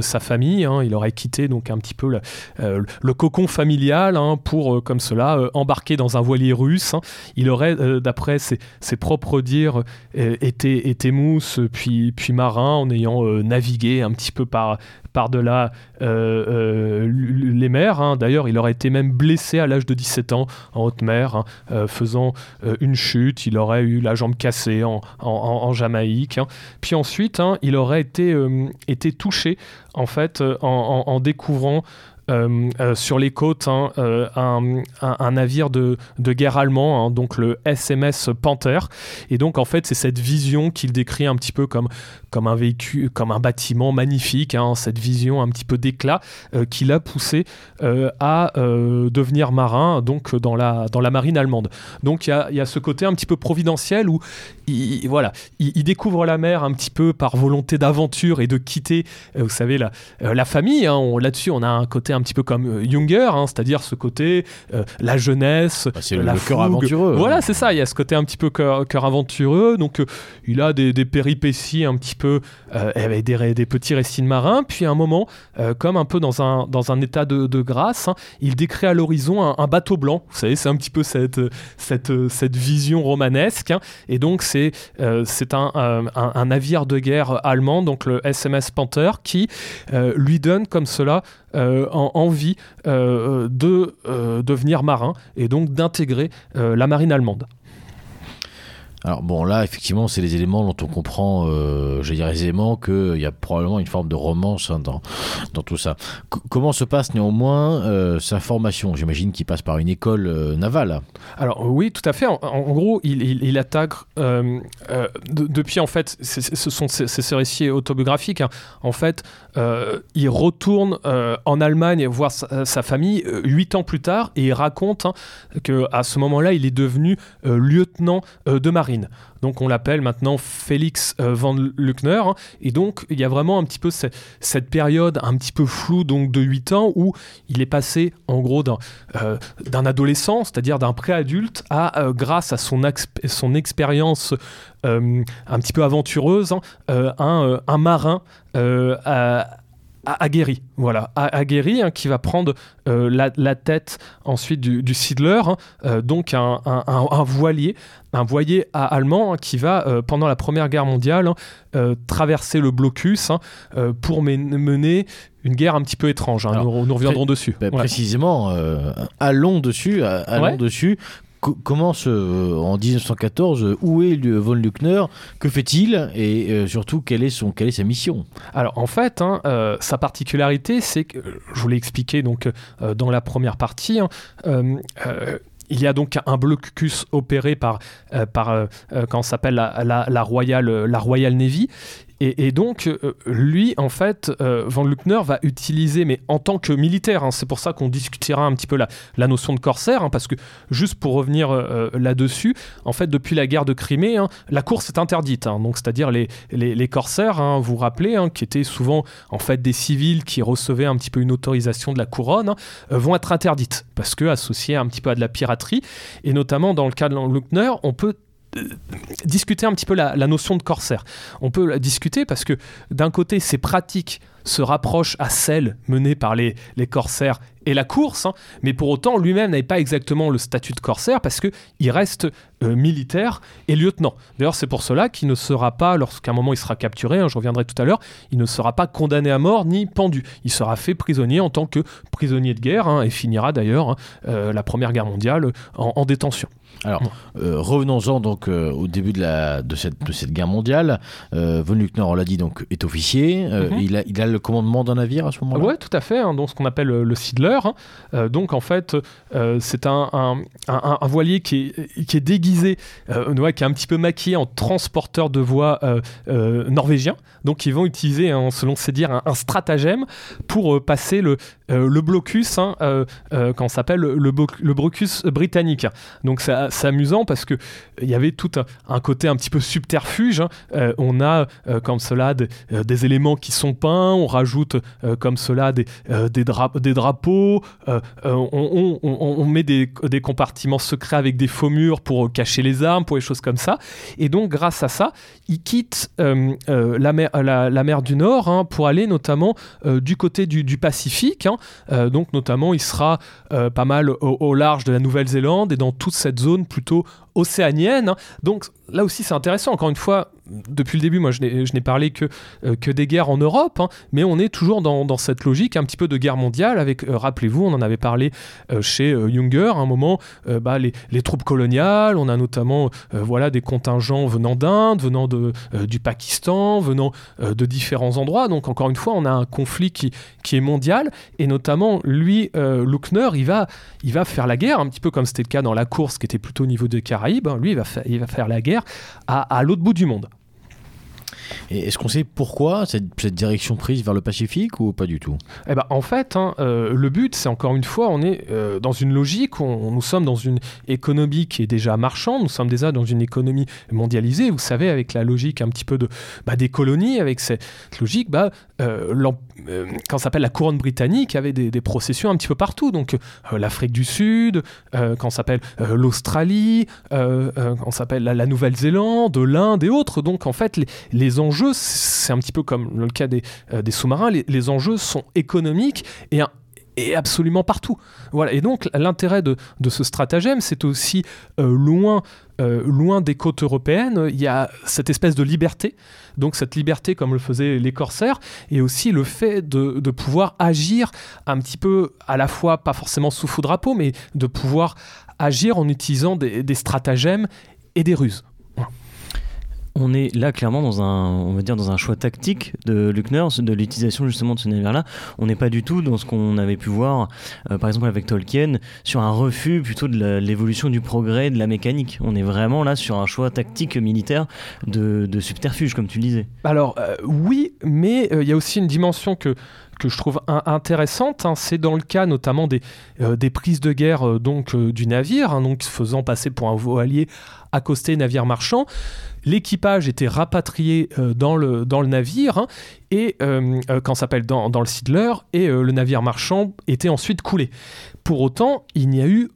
sa famille. Il aurait quitté donc un petit peu le, euh, cocon familial pour, comme cela, embarquer dans un voilier russe. Il aurait, d'après ses, propres dires, été, été mousse puis marin en ayant navigué un petit peu par, par-delà euh, euh, les mers. Hein. D'ailleurs, il aurait été même blessé à l'âge de 17 ans en haute mer, hein, euh, faisant une chute. Il aurait eu la jambe cassée en, Jamaïque. Hein. Puis ensuite, il aurait été, été touché en fait en, découvrant euh, euh, sur les côtes hein, euh, un, navire de, guerre allemand, hein, donc le SMS Panther. Et donc en fait c'est cette vision qu'il décrit un petit peu comme, comme un véhicule, comme un bâtiment magnifique, hein, cette vision un petit peu d'éclat qui l'a poussé à devenir marin donc dans la, dans la marine allemande. Donc il y a, ce côté un petit peu providentiel où il, voilà, il, découvre la mer un petit peu par volonté d'aventure et de quitter, vous savez, la, la famille. Là-dessus on a un côté un petit peu comme euh, Junger, hein, c'est-à-dire ce côté euh, la jeunesse, bah, c'est le, cœur aventureux. Voilà, c'est ça. Il y a ce côté un petit peu cœur, aventureux. Donc euh, il a des, péripéties un petit peu avec des, des, petits récits de marins. Puis à un moment, comme un peu dans un, dans un état de, grâce, hein, il décrit à l'horizon un, bateau blanc. Vous savez, c'est un petit peu cette, cette, cette vision romanesque. Hein. Et donc c'est c'est un, un, navire de guerre allemand, donc le SMS Panther, qui lui donne comme cela euh, en, envie euh, de euh, devenir marin et donc d'intégrer la marine allemande. Alors bon, là, effectivement, c'est les éléments dont on comprend, euh, je dirais aisément, qu'il y a probablement une forme de romance hein, dans, dans tout ça. Comment se passe néanmoins euh, sa formation? J'imagine qu'il passe par une école euh, navale. Alors oui, tout à fait. En, gros, il, attaque euh, euh, de- depuis en fait, ce sont ces, récits autobiographiques. hein. En fait, euh, il retourne euh, en Allemagne voir sa, famille euh, huit ans plus tard et il raconte hein, que ce moment-là, il est devenu euh, lieutenant euh, de marine. Donc on l'appelle maintenant Félix euh, van Luckner. hein. Et donc il y a vraiment un petit peu ce- cette période un petit peu floue donc de 8 ans où il est passé en gros d'un euh, adolescent, c'est-à-dire d'un préadulte, à, euh, grâce à son, ex- son expérience euh, un petit peu aventureuse, hein, un, un marin à- aguerri, voilà, aguerri, hein, qui va prendre euh, la, la tête ensuite du, du Sidler, hein, euh, donc un, un- un- un voilier, un voilier à- allemand hein, qui va, euh, pendant la Première Guerre mondiale, traverser le blocus pour men- mener une guerre un petit peu étrange. Alors, nous, nous reviendrons dessus. Ben, Ouais. Précisément, allons dessus, allons Ouais. dessus. Co- comment se, euh, en 1914, euh, où est le von Luckner Que fait-il Et euh, surtout, quelle est, son, quelle est sa mission? Alors en fait, hein, sa particularité, c'est que, je vous l'ai expliqué donc, dans la première partie, hein, il y a donc un blocus opéré par, par s'appelle la Royal, la Royal Navy. Et, donc, euh, lui, en fait, euh, Van Luckner va utiliser, mais en tant que militaire, hein, c'est pour ça qu'on discutera un petit peu la, la notion de corsaire, hein, parce que juste pour revenir euh, là-dessus, en fait, depuis la guerre de Crimée, hein, la course est interdite. donc, c'est-à-dire les, corsaires, vous vous rappelez, qui étaient souvent en fait des civils qui recevaient un petit peu une autorisation de la couronne, vont être interdites parce que associées un petit peu à de la piraterie. Et notamment dans le cas de Luckner, on peut discuter un petit peu la, notion de corsaire. On peut la discuter parce que d'un côté, c'est pratique se rapproche à celle menée par les, corsaires et la course, hein, mais pour autant lui-même n'avait pas exactement le statut de corsaire parce qu'il reste euh, militaire et lieutenant. D'ailleurs c'est pour cela qu'il ne sera pas, lorsqu'à un moment il sera capturé, hein, je reviendrai tout à l'heure, il ne sera pas condamné à mort ni pendu. Il sera fait prisonnier en tant que prisonnier de guerre hein, et finira d'ailleurs euh, la Première Guerre mondiale en détention. Alors, euh, revenons-en donc euh, au début de, la, de, cette, de cette guerre mondiale. Euh, von Luckner, on l'a dit, donc, est officier. Euh, Mhm. il, a, il a le commandement d'un navire à ce moment-là? Ouais, tout à fait. hein, donc ce qu'on appelle le Sidler. hein. Donc en fait, c'est un, un, un- un voilier qui est, qui est déguisé, ouais, qui est un petit peu maquillé en transporteur de voie euh, norvégien. Donc ils vont utiliser, hein, selon ses dires, un, un stratagème pour passer le, le blocus, hein, quand ça s'appelle? Le, bo- le blocus britannique. Donc c'est c'est amusant parce que il y avait tout un, côté un petit peu subterfuge. hein. Euh, on a euh, comme cela des, euh, des éléments qui sont peints, on rajoute comme cela des, des, dra- des drapeaux, on, met des, compartiments secrets avec des faux murs pour cacher les armes, pour les choses comme ça. Et donc grâce à ça, il quitte euh, euh, la, mer, la, mer du Nord hein, pour aller notamment du côté du, Pacifique. hein. Donc notamment, il sera pas mal au, au large de la Nouvelle-Zélande et dans toute cette zone plutôt océanienne. hein. Donc là aussi, c'est intéressant. Encore une fois, depuis le début, moi, je n'ai parlé que, euh, que des guerres en Europe, hein, mais on est toujours dans, dans cette logique un petit peu de guerre mondiale. Avec, euh, rappelez-vous, on en avait parlé euh, chez Junger, à un moment, bah, les, les troupes coloniales. On a notamment, voilà, des contingents venant d'Inde, venant de, du Pakistan, venant de différents endroits. Donc encore une fois, on a un conflit qui, qui est mondial, et notamment lui, Luckner, il va, il va faire la guerre, un petit peu comme c'était le cas dans la course, qui était plutôt au niveau des Caraïbes. Hein. Lui, il va, faire la guerre à l'autre bout du monde. Et est-ce qu'on sait pourquoi cette, direction prise vers le Pacifique ou pas du tout? Eh ben, en fait, hein, euh, le but, c'est encore une fois, on est euh, dans une logique, on, nous sommes dans une économie qui est déjà marchande, nous sommes déjà dans une économie mondialisée, vous savez, avec la logique un petit peu de, bah, des colonies, avec cette logique, bah, euh, euh, quand s'appelle la couronne britannique, il y avait des, processions un petit peu partout, donc l'Afrique du Sud, quand s'appelle l'Australie, quand s'appelle la, la Nouvelle-Zélande, l'Inde et autres, donc en fait, les, les c'est un petit peu comme le cas des, euh, sous-marins, les, enjeux sont économiques et, absolument partout. Voilà. Et donc l'intérêt de, ce stratagème, c'est aussi euh, loin, euh, loin des côtes européennes, il y a cette espèce de liberté. Donc cette liberté, comme le faisaient les corsaires, et aussi le fait de, pouvoir agir un petit peu à la fois, pas forcément sous faux drapeau, mais de pouvoir agir en utilisant des stratagèmes et des ruses. On est là clairement dans un, on va dire dans un choix tactique de Luckner, de l'utilisation justement de ce navire-là. On n'est pas du tout dans ce qu'on avait pu voir, euh, par exemple avec Tolkien, sur un refus plutôt de l'évolution du progrès, de la mécanique. On est vraiment là sur un choix tactique militaire de, subterfuge, comme tu le disais. Alors euh, oui, mais euh, il y a aussi une dimension que que je trouve intéressante, hein. c'est dans le cas notamment des, des prises de guerre donc du navire, hein, donc faisant passer pour un voilier accosté navire marchand. L'équipage était rapatrié euh, dans, le, dans le navire hein, et euh, euh, quand s'appelle dans, dans, le Sidler et le navire marchand était ensuite coulé. Pour autant, il n'y a eu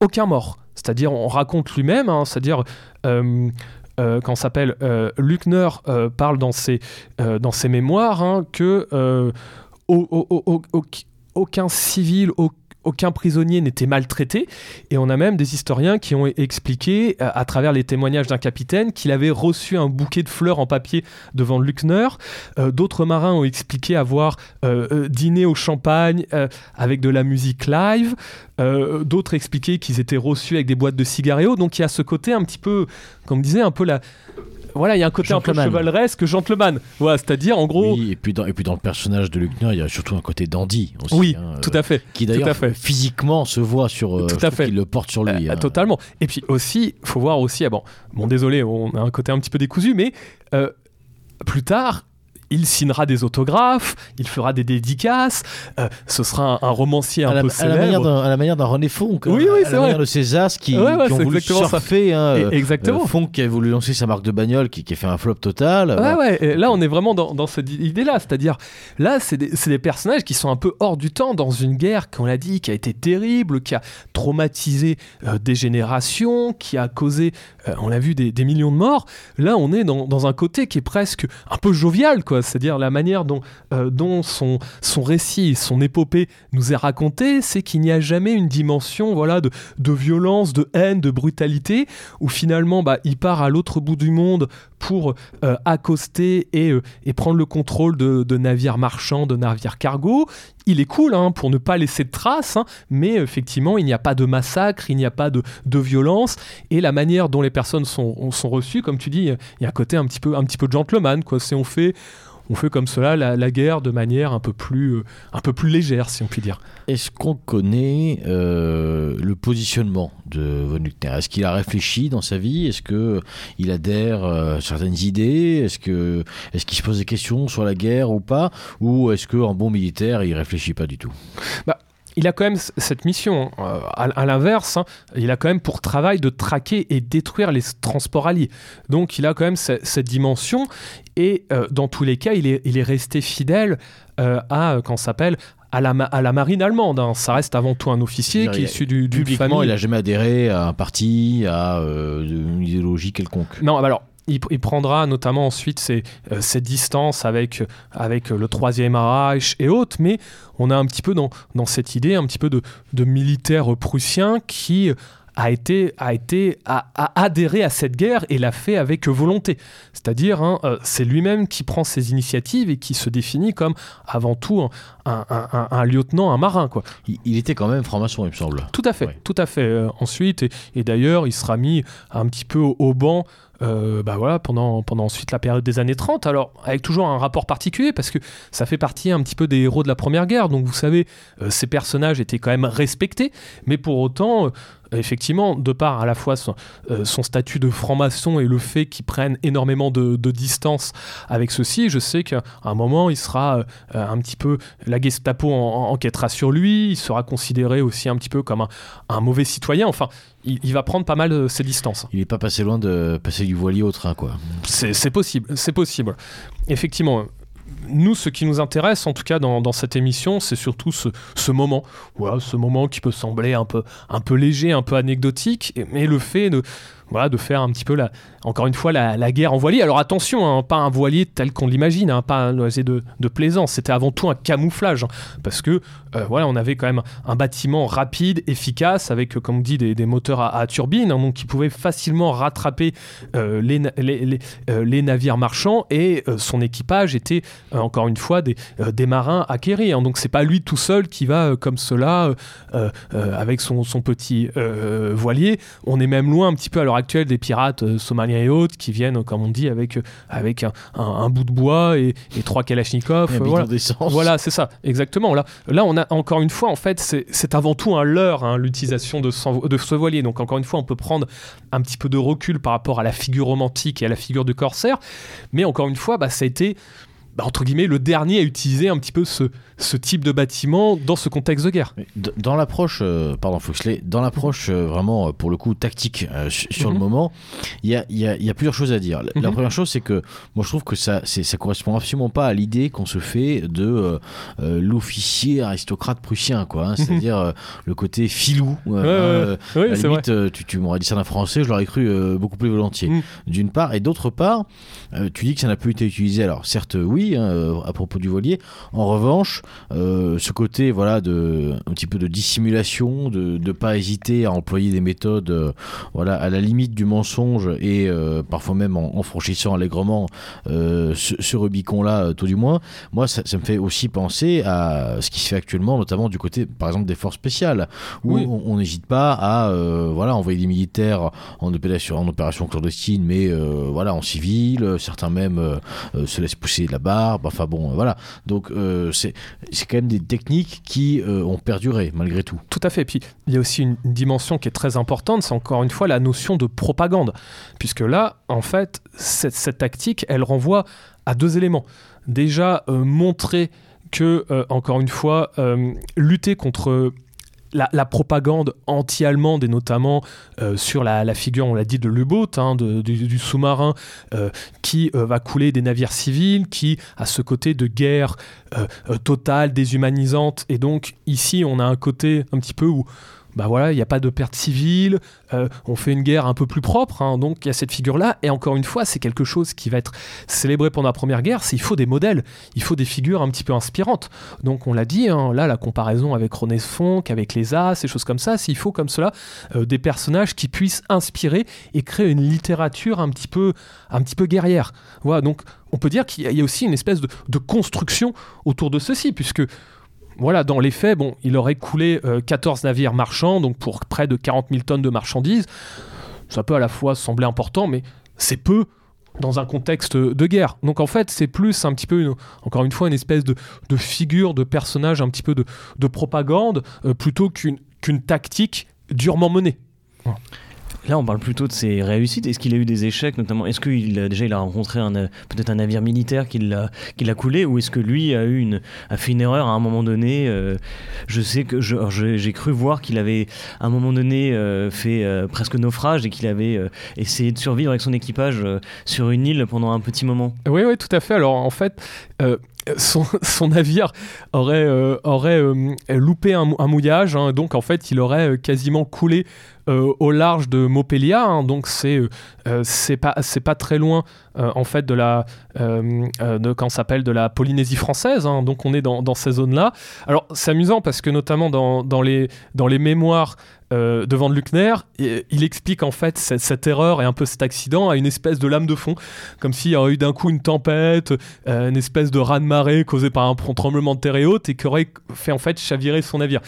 aucun mort. C'est-à-dire, on raconte lui-même, hein, c'est-à-dire quand s'appelle Luckner parle dans ses, dans ses mémoires hein, que aucun civil, aucun aucun prisonnier n'était maltraité. Et on a même des historiens qui ont expliqué, euh, à, travers les témoignages d'un capitaine, qu'il avait reçu un bouquet de fleurs en papier devant Luckner. Euh, d'autres marins ont expliqué avoir euh, dîné au champagne avec de la musique live. D'autres expliquaient qu'ils étaient reçus avec des boîtes de cigarettes. Donc il y a ce côté un petit peu, comme disait, un peu la, voilà, il y a un côté un peu chevaleresque, gentleman. Voilà, c'est-à-dire en gros. Oui, et puis dans, et puis dans le personnage de Luckner, il y a surtout un côté dandy aussi. Oui, hein, tout à fait. Qui d'ailleurs physiquement se voit sur. Euh, tout à fait. Il le porte sur lui. Euh, hein. Totalement. Et puis aussi, faut voir aussi. Ah bon, bon, désolé, on a un côté un petit peu décousu, mais euh, plus tard, il signera des autographes, il fera des dédicaces, euh, ce sera un, romancier un peu célèbre. À la manière d'un René Fonck, oui, oui, à la manière de ces as qui, qui ont voulu surfer. Hein, euh, exactement. Euh, Fonck qui a voulu lancer sa marque de bagnole, qui, qui a fait un flop total. Ouais, ouais, et là on est vraiment dans, dans cette idée-là, c'est-à-dire là c'est des, des, personnages qui sont un peu hors du temps dans une guerre, qu'on l'a dit, qui a été terrible, qui a traumatisé des générations, qui a causé, on l'a vu, des, millions de morts. Là on est dans, un côté qui est presque un peu jovial, quoi c'est-à-dire la manière dont, euh, son, récit, son épopée nous est raconté, c'est qu'il n'y a jamais une dimension voilà, de, de violence, de haine, de brutalité, où finalement bah, il part à l'autre bout du monde pour euh, accoster et, euh, et, prendre le contrôle de, de, navires marchands, de navires cargo. Il est cool hein, pour ne pas laisser de traces, hein, mais effectivement, il n'y a pas de massacre, il n'y a pas de, de, violence, et la manière dont les personnes sont, sont reçues, comme tu dis, il y a un côté un petit peu, un petit peu gentleman, quoi. C'est on fait, on fait comme cela la, guerre de manière un peu plus, euh, un peu plus légère, si on peut dire. Est-ce qu'on connaît euh, le positionnement de Von Luckner Est-ce qu'il a réfléchi dans sa vie? Est-ce qu'il adhère euh, à certaines idées? Est-ce qu'il est qu'il se pose des questions sur la guerre ou pas? Ou est-ce qu'en bon militaire, il réfléchit pas du tout? Bah, il a quand même cette mission. Hein. à, l'inverse, hein, il a quand même pour travail de traquer et détruire les transports alliés. Donc il a quand même cette dimension. Et euh, dans tous les cas, il est, il est resté fidèle euh, à, euh, s'appelle, à la, à la, marine allemande. Hein. Ça reste avant tout un officier qui est issu du, du publiquement, il n'a jamais adhéré à un parti, à une idéologie quelconque. Non, alors il, prendra notamment ensuite ses, ses distances avec, avec le Troisième Reich et autres, mais on a un petit peu dans, dans cette idée, un petit peu de, de militaire prussien qui a été, a été a, adhéré à cette guerre et l'a fait avec volonté. C'est-à-dire, hein, euh, c'est lui-même qui prend ses initiatives et qui se définit comme avant tout un, lieutenant, un marin. Quoi. Il, était quand même franc-maçon, il me semble. Tout à fait, tout à fait. Euh, ensuite, et, d'ailleurs, il sera mis un petit peu au banc euh, bah voilà, pendant, pendant ensuite la période des années 30. Alors, avec toujours un rapport particulier, parce que ça fait partie un petit peu des héros de la Première Guerre. Donc, vous savez, euh, ces personnages étaient quand même respectés, mais pour autant, euh, effectivement, de par à la fois son, statut de franc-maçon et le fait qu'il prenne énormément de, distance avec ceci, je sais qu'à un moment, il sera un petit peu. La Gestapo enquêtera sur lui, il sera considéré aussi un petit peu comme un mauvais citoyen. Enfin, il, va prendre pas mal de ses distances. Il n'est pas passé loin de passer du voilier au train, quoi. C'est possible, c'est possible. Effectivement, nous, ce qui nous intéresse, en tout cas dans, cette émission, c'est surtout ce, moment. Voilà, ce moment qui peut sembler un peu, un peu léger, un peu anecdotique, mais le fait de voilà, de faire un petit peu, la, encore une fois, la, guerre en voilier. Alors attention, hein, pas un voilier tel qu'on l'imagine, hein, pas un loisir de, de plaisance, c'était avant tout un camouflage, hein, parce que euh, voilà, on avait quand même un bâtiment rapide, efficace, avec, comme on dit, des, moteurs à, turbine, donc qui pouvait facilement rattraper euh, les, les, euh, les, navires marchands, et son équipage était, encore une fois, des, des marins acquéris. donc c'est pas lui tout seul qui va comme cela, avec son, son petit voilier. On est même loin un petit peu, alors actuelle des pirates euh, et autres qui viennent, comme on dit, avec, avec un, bout de bois et, trois kalachnikovs. voilà, voilà c'est ça, exactement. Là, là, on a encore une fois, en fait, c'est avant tout un leurre, hein, l'utilisation de, de ce voilier. Donc, encore une fois, on peut prendre un petit peu de recul par rapport à la figure romantique et à la figure de corsaire. Mais encore une fois, bah, ça a été bah, entre guillemets, le dernier à utiliser un petit peu ce, ce type de bâtiment dans ce contexte de guerre. Dans l'approche, euh, pardon Foxley, dans l'approche euh, vraiment, euh, pour le coup, tactique sur le mhm. moment, il y a, y, a, y a, plusieurs choses à dire. La, mhm. première chose, c'est que moi je trouve que ça, ça correspond absolument pas à l'idée qu'on se fait de l'officier aristocrate prussien, quoi. Hein. Mhm. C'est-à-dire le côté filou. Ouais, ouais, limite, tu, tu m'aurais dit ça d'un français, je l'aurais cru beaucoup plus volontiers. D'une part, et d'autre part, tu dis que ça n'a plus été utilisé. Alors certes, oui, Hein, euh, à propos du voilier. En revanche, euh, ce côté voilà de un petit peu de dissimulation, de ne pas hésiter à employer des méthodes euh, voilà à la limite du mensonge et parfois même en, franchissant allègrement ce, Rubicon là, tout du moins. Moi, ça, me fait aussi penser à ce qui se fait actuellement, notamment du côté par exemple des forces spéciales, où on n'hésite pas à voilà envoyer des militaires en opération, en opération clandestine, mais voilà en civil. Certains même se laissent pousser là-bas Enfin bon, voilà. Donc euh, c'est quand même des techniques qui euh, ont perduré malgré tout. Tout à fait. Et puis il y a aussi une, dimension qui est très importante, c'est encore une fois la notion de propagande. Puisque là, en fait, cette, tactique, elle renvoie à deux éléments. Déjà, euh, montrer que, encore une fois, lutter contre la, propagande anti-allemande et notamment euh, sur la, figure, on l'a dit, de l'U-boat, hein, du, sous-marin euh, qui euh, va couler des navires civils, qui a ce côté de guerre totale, déshumanisante. Et donc ici, on a un côté un petit peu où bah voilà, il n'y a pas de perte civile, euh, on fait une guerre un peu plus propre, hein, donc il y a cette figure-là, et encore une fois, c'est quelque chose qui va être célébré pendant la Première Guerre, c'est il faut des modèles, il faut des figures un petit peu inspirantes. Donc on l'a dit, hein, là, la comparaison avec René Fonck, avec les As, ces choses comme ça, c'est il faut comme cela euh, des personnages qui puissent inspirer et créer une littérature un petit peu, un petit peu guerrière. Voilà, donc on peut dire qu'il y a aussi une espèce de construction autour de ceci, puisque voilà, dans les faits, bon, il aurait coulé 14 euh, navires marchands, donc pour près de 40 000 tonnes de marchandises. Ça peut à la fois sembler important, mais c'est peu dans un contexte de guerre. Donc en fait, c'est plus un petit peu, encore une fois, une espèce de, figure, de personnage, un petit peu de, propagande, euh, plutôt qu'une tactique durement menée. Là, on parle plutôt de ses réussites. Est-ce qu'il a eu des échecs, notamment? Est-ce qu'il a déjà il a rencontré un, peut-être un navire militaire qui l'a, coulé, ou est-ce que lui a eu une, a fait une erreur à un moment donné euh, Je sais que j'ai cru voir qu'il avait à un moment donné euh, fait euh, presque naufrage et qu'il avait essayé de survivre avec son équipage sur une île pendant un petit moment. Oui, oui, tout à fait. Alors en fait, <laughs> son, navire aurait, aurait loupé un, mouillage, hein. donc en fait il aurait quasiment coulé euh, au large de Mopelia, hein, donc c'est euh, euh, pas pas très loin en fait de la de quand s'appelle de la Polynésie française, hein, donc on est dans, dans ces zones là. Alors c'est amusant parce que notamment dans, dans les dans les mémoires euh, devant Luckner, il explique en fait cette, erreur et un peu cet accident à une espèce de lame de fond, comme s'il y aurait eu d'un coup une tempête, une espèce de raz-de-marée causé par un tremblement de terre et haute et qui aurait fait en fait chavirer son navire.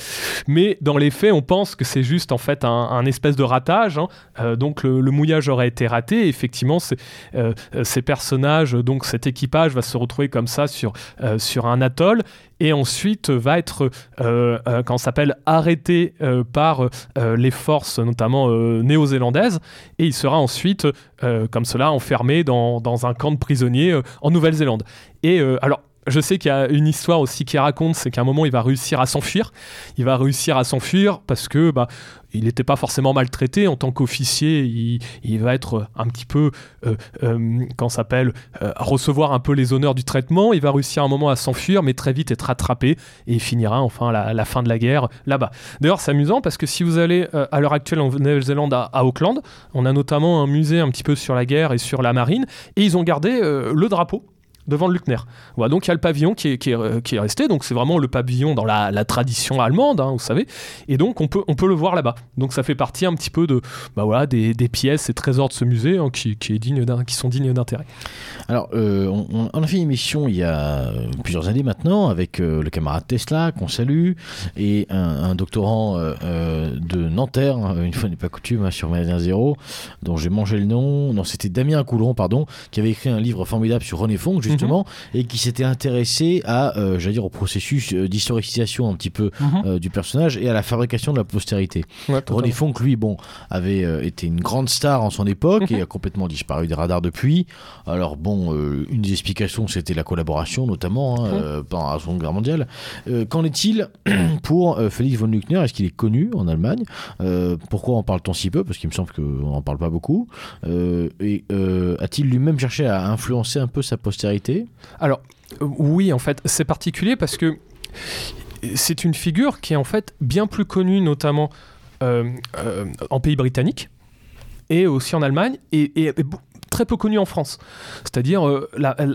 Mais dans les faits, on pense que c'est juste en fait un, espèce de ratage, hein. euh, donc le, mouillage aurait été raté. Effectivement, ces personnages, donc cet équipage va se retrouver comme ça sur, sur un atoll et ensuite va être, euh, euh s'appelle, arrêté euh, par euh, les forces, notamment néo-zélandaises, et il sera ensuite, comme cela, enfermé dans, dans, un camp de prisonniers en Nouvelle-Zélande. Et alors, je sais qu'il y a une histoire aussi qui raconte, c'est qu'à un moment il va réussir à s'enfuir. Il va réussir à s'enfuir parce que bah, il n'était pas forcément maltraité en tant qu'officier. Il, va être un petit peu, euh, euh s'appelle, euh, recevoir un peu les honneurs du traitement. Il va réussir un moment à s'enfuir, mais très vite être rattrapé et il finira enfin la, la fin de la guerre là-bas. D'ailleurs, c'est amusant parce que si vous allez euh, à l'heure actuelle en Nouvelle-Zélande à, Auckland, on a notamment un musée un petit peu sur la guerre et sur la marine et ils ont gardé le drapeau devant le Luckner. Voilà, donc il y a le pavillon qui est, qui est, est resté, donc c'est vraiment le pavillon dans la, tradition allemande, hein, vous savez, et donc on peut, on peut le voir là-bas. Donc ça fait partie un petit peu de, bah voilà, des, des pièces et trésors de ce musée hein, qui, qui, est digne qui sont dignes d'intérêt. Alors, euh, on, a fait une émission il y a plusieurs années maintenant avec euh, le camarade Tesla, qu'on salue, et un, doctorant euh, euh de Nanterre, hein, une fois n'est pas coutume, hein, sur Méridien Zéro, dont j'ai mangé le nom, non, c'était Damien Coulon, pardon, qui avait écrit un livre formidable sur René Fonck, justement. Et qui s'était intéressé à, euh, j'allais dire, au processus d'historicisation un petit peu mm -hmm. du personnage et à la fabrication de la postérité. Ouais, René Fonck, lui, bon, avait été une grande star en son époque -hmm. et a complètement disparu des radars depuis. Alors, bon, euh, une des explications, c'était la collaboration, notamment, hein, euh, pendant la Seconde Guerre mondiale. Euh, Qu'en est-il <clears throat> pour Félix von Lückner Est-ce qu'il est connu en Allemagne? Pourquoi en parle-t-on si peu? Parce qu'il me semble qu'on n'en parle pas beaucoup. et a-t-il lui-même cherché à influencer un peu sa postérité? Alors, oui, en fait, c'est particulier parce que c'est une figure qui est en fait bien plus connue, notamment en pays britanniques et aussi en Allemagne, très peu connu en France. C'est-à-dire, euh,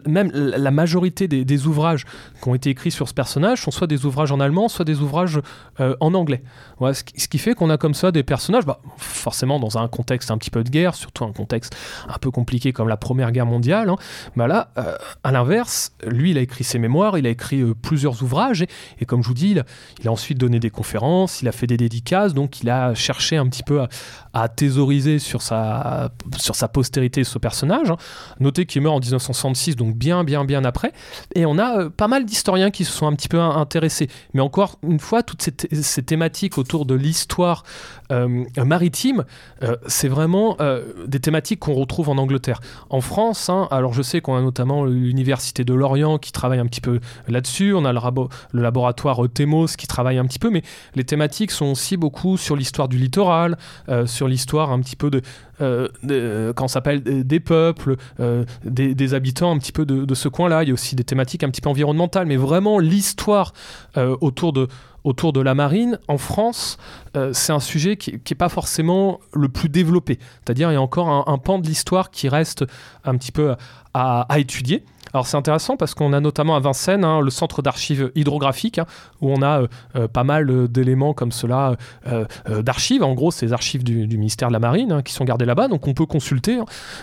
même la majorité des, ouvrages qui ont été écrits sur ce personnage sont soit des ouvrages en allemand, soit des ouvrages euh, en anglais. Ce, qui, fait qu'on a comme ça des personnages, bah, forcément dans un contexte un petit peu de guerre, surtout un contexte un peu compliqué comme la Première Guerre mondiale. Hein, bah là, euh, à l'inverse, lui, il a écrit ses mémoires, il a écrit plusieurs ouvrages, et, comme je vous dis, il a, il a, ensuite donné des conférences, il a fait des dédicaces, donc il a cherché un petit peu à, à thésauriser sur sa, sur sa postérité ce personnage. Hein. Notez qu'il meurt en 1966, donc bien, bien, bien après. Et on a euh, pas mal d'historiens qui se sont un petit peu intéressés. Mais encore une fois, toutes ces, thématiques autour de l'histoire maritime, euh, c'est vraiment euh, des thématiques qu'on retrouve en Angleterre. En France, hein, alors je sais qu'on a notamment l'Université de Lorient qui travaille un petit peu là-dessus, on a le, laboratoire Thémos qui travaille un petit peu, mais les thématiques sont aussi beaucoup sur l'histoire du littoral, sur l'histoire un petit peu de, euh, quand s'appelle des peuples, euh, des, habitants un petit peu de, ce coin-là. Il y a aussi des thématiques un petit peu environnementales, mais vraiment l'histoire euh, autour de autour de la marine en France, euh, c'est un sujet qui n'est pas forcément le plus développé. C'est-à-dire il y a encore un, pan de l'histoire qui reste un petit peu à étudier. Alors c'est intéressant parce qu'on a notamment à Vincennes hein, le centre d'archives hydrographiques hein, où on a euh, euh, pas mal d'éléments comme cela euh, euh, d'archives. En gros, c'est les archives du, ministère de la Marine hein, qui sont gardées là-bas, donc on peut consulter.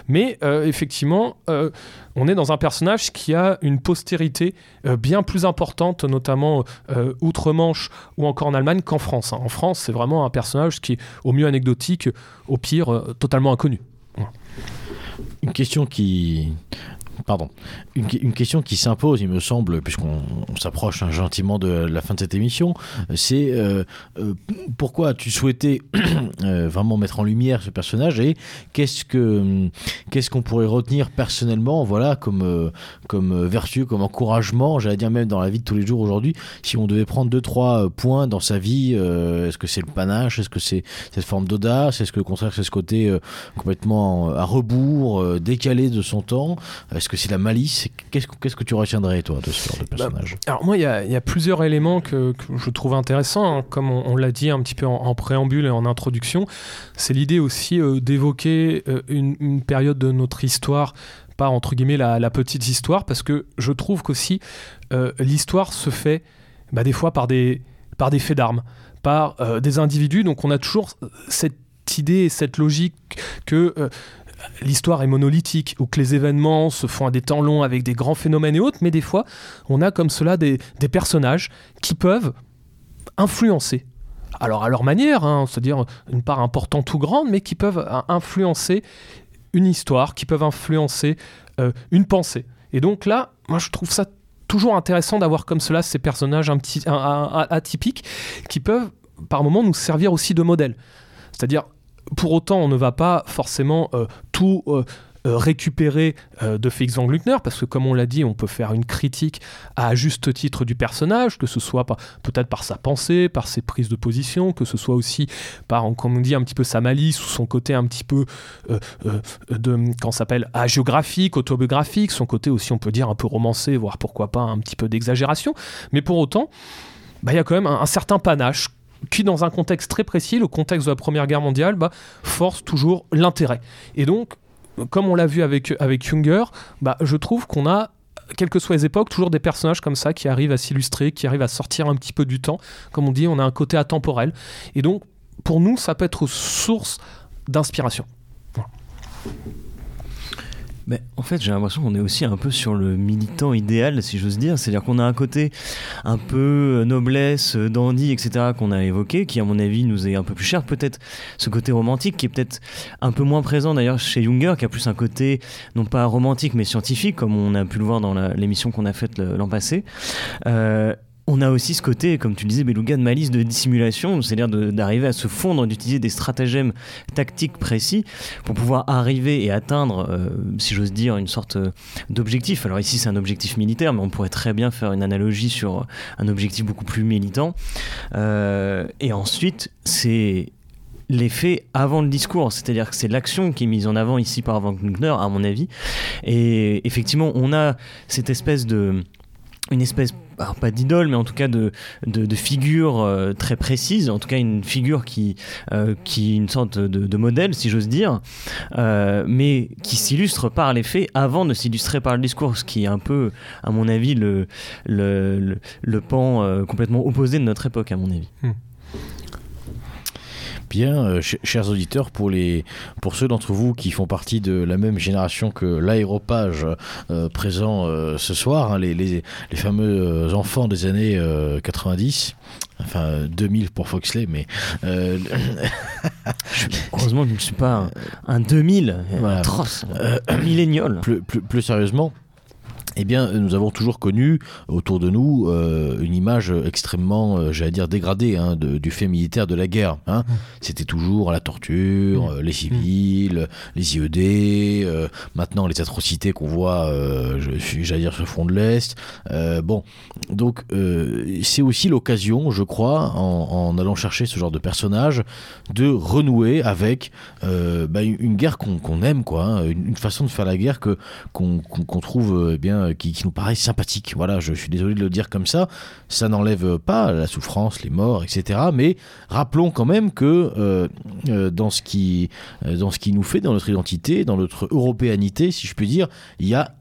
Mais euh, effectivement, euh, on est dans un personnage qui a une postérité bien plus importante, notamment outre-Manche ou encore en Allemagne qu'en France. En France, c'est vraiment un personnage qui est au mieux anecdotique, au pire totalement inconnu. Une question qui pardon, une, question qui s'impose, il me semble, puisqu'on s'approche hein, gentiment de la fin de cette émission, c'est euh, euh, pourquoi tu souhaitais <clears throat> euh, vraiment mettre en lumière ce personnage et qu'est-ce que qu'est-ce qu'on pourrait retenir personnellement, voilà, comme comme vertu, comme encouragement, j'allais dire même dans la vie de tous les jours aujourd'hui, si on devait prendre deux trois points dans sa vie, est-ce que c'est le panache, est-ce que c'est cette forme d'audace, est-ce que au contraire c'est ce côté complètement à rebours, décalé de son temps, est-ce que c'est la malice Qu'est-ce que, qu'est-ce que tu retiendrais, toi, de ce genre de personnage? bah, Alors, moi, il y, y, a plusieurs éléments que, que je trouve intéressants. Hein. Comme on, on l'a dit un petit peu en, en, préambule et en introduction, c'est l'idée aussi euh, d'évoquer euh, une, une, période de notre histoire pas entre guillemets la, la petite histoire parce que je trouve qu'aussi euh, l'histoire se fait bah, des fois par des, par des faits d'armes par euh, des individus donc on a toujours cette idée et cette logique que euh, l'histoire est monolithique ou que les événements se font à des temps longs avec des grands phénomènes et autres, mais des fois, on a comme cela des, personnages qui peuvent influencer. Alors à leur manière, hein, c'est-à-dire une part importante ou grande, mais qui peuvent influencer une histoire, qui peuvent influencer euh, une pensée. Et donc là, moi je trouve ça toujours intéressant d'avoir comme cela ces personnages un petit, atypiques qui peuvent par moments nous servir aussi de modèle. C'est-à-dire pour autant, on ne va pas forcément euh, tout euh, euh, récupérer de Félix Van Gluckner, parce que comme on l'a dit, on peut faire une critique à juste titre du personnage, que ce soit peut-être par sa pensée, par ses prises de position, que ce soit aussi par, comme on dit, un petit peu sa malice ou son côté un petit peu de, quand s'appelle, hagiographique, autobiographique, son côté aussi, on peut dire, un peu romancé, voire pourquoi pas un petit peu d'exagération. Mais pour autant, il bah, y a quand même un certain panache qui, dans un contexte très précis, le contexte de la Première Guerre mondiale, bah, force toujours l'intérêt. Et donc, comme on l'a vu avec, avec Junger, bah, je trouve qu'on a quelles que soient les époques, toujours des personnages comme ça qui arrivent à s'illustrer, qui arrivent à sortir un petit peu du temps. Comme on dit, on a un côté atemporel. Et donc, pour nous, ça peut être source d'inspiration. En fait, j'ai l'impression qu'on est aussi un peu sur le militant idéal, si j'ose dire. C'est-à-dire qu'on a un côté un peu euh, noblesse, euh, dandy, etc., qu'on a évoqué, qui, à mon avis, nous est un peu plus cher. Peut-être ce côté romantique, qui est peut-être un peu moins présent d'ailleurs chez Junger, qui a plus un côté, non pas romantique, mais scientifique, comme on a pu le voir dans l'émission qu'on a faite l'an passé. Euh, on a aussi ce côté, comme tu le disais, Beluga, de malice de dissimulation, c'est-à-dire d'arriver à se fondre, d'utiliser des stratagèmes tactiques précis pour pouvoir arriver et atteindre, euh, si j'ose dire, une sorte euh, d'objectif. Alors ici, c'est un objectif militaire, mais on pourrait très bien faire une analogie sur un objectif beaucoup plus militant. Euh, et ensuite, c'est l'effet avant le discours, c'est-à-dire que c'est l'action qui est mise en avant ici par Van Gluckner, à mon avis. Et effectivement, on a cette espèce de une espèce pas d'idole, mais en tout cas de, de, figure euh, très précise, en tout cas une figure qui, euh, qui est une sorte de, modèle, si j'ose dire, euh, mais qui s'illustre par les faits avant de s'illustrer par le discours, ce qui est un peu, à mon avis, le, le, le, pan complètement opposé de notre époque, à mon avis. Hmm. Bien, euh, chers auditeurs, pour, les, pour ceux d'entre vous qui font partie de la même génération que l'aéropage euh, présent euh, ce soir, hein, les, les, les, fameux enfants des années 90, enfin 2000 pour Foxley, mais... Heureusement que je ne suis pas un, 2000, voilà. atroce, un millénial. Plus, plus, plus sérieusement, eh bien, nous avons toujours connu autour de nous euh, une image extrêmement, euh, j'allais dire, dégradée hein, de, du fait militaire de la guerre. Hein. Mmh. C'était toujours la torture, mmh. euh, les civils, mmh. les IED, euh, maintenant les atrocités qu'on voit, euh, j'allais dire, sur le front de l'Est. bon, donc c'est aussi l'occasion, je crois, en, en, allant chercher ce genre de personnage, de renouer avec bah, une guerre qu'on aime, quoi, hein, une, façon de faire la guerre qu'on qu trouve eh bien euh, qui, nous paraît sympathique. Voilà, je, suis désolé de le dire comme ça. Ça n'enlève pas la souffrance, les morts, etc. Mais rappelons quand même que euh, euh, dans, ce qui, dans ce qui nous fait, dans notre identité, dans notre européanité, si je puis dire, il y a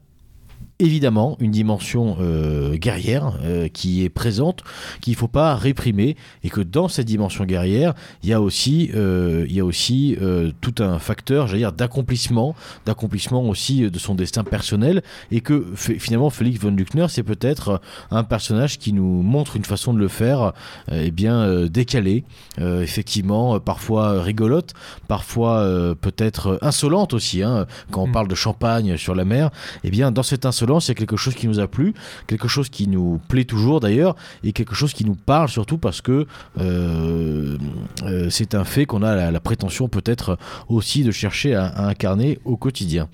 évidemment une dimension euh, guerrière euh, qui est présente, qu'il ne faut pas réprimer, et que dans cette dimension guerrière, il y a aussi, euh, il y a aussi tout un facteur, j'allais dire, d'accomplissement, d'accomplissement aussi de son destin personnel, et que finalement Félix von Luckner, c'est peut-être un personnage qui nous montre une façon de le faire, eh bien décalée, effectivement, parfois rigolote, parfois peut-être insolente aussi, hein, quand on mm. parle de champagne sur la mer, eh bien dans cette insolence c'est quelque chose qui nous a plu, quelque chose qui nous plaît toujours d'ailleurs, et quelque chose qui nous parle surtout parce que euh, euh, c'est un fait qu'on a la, prétention peut-être aussi de chercher à, incarner au quotidien.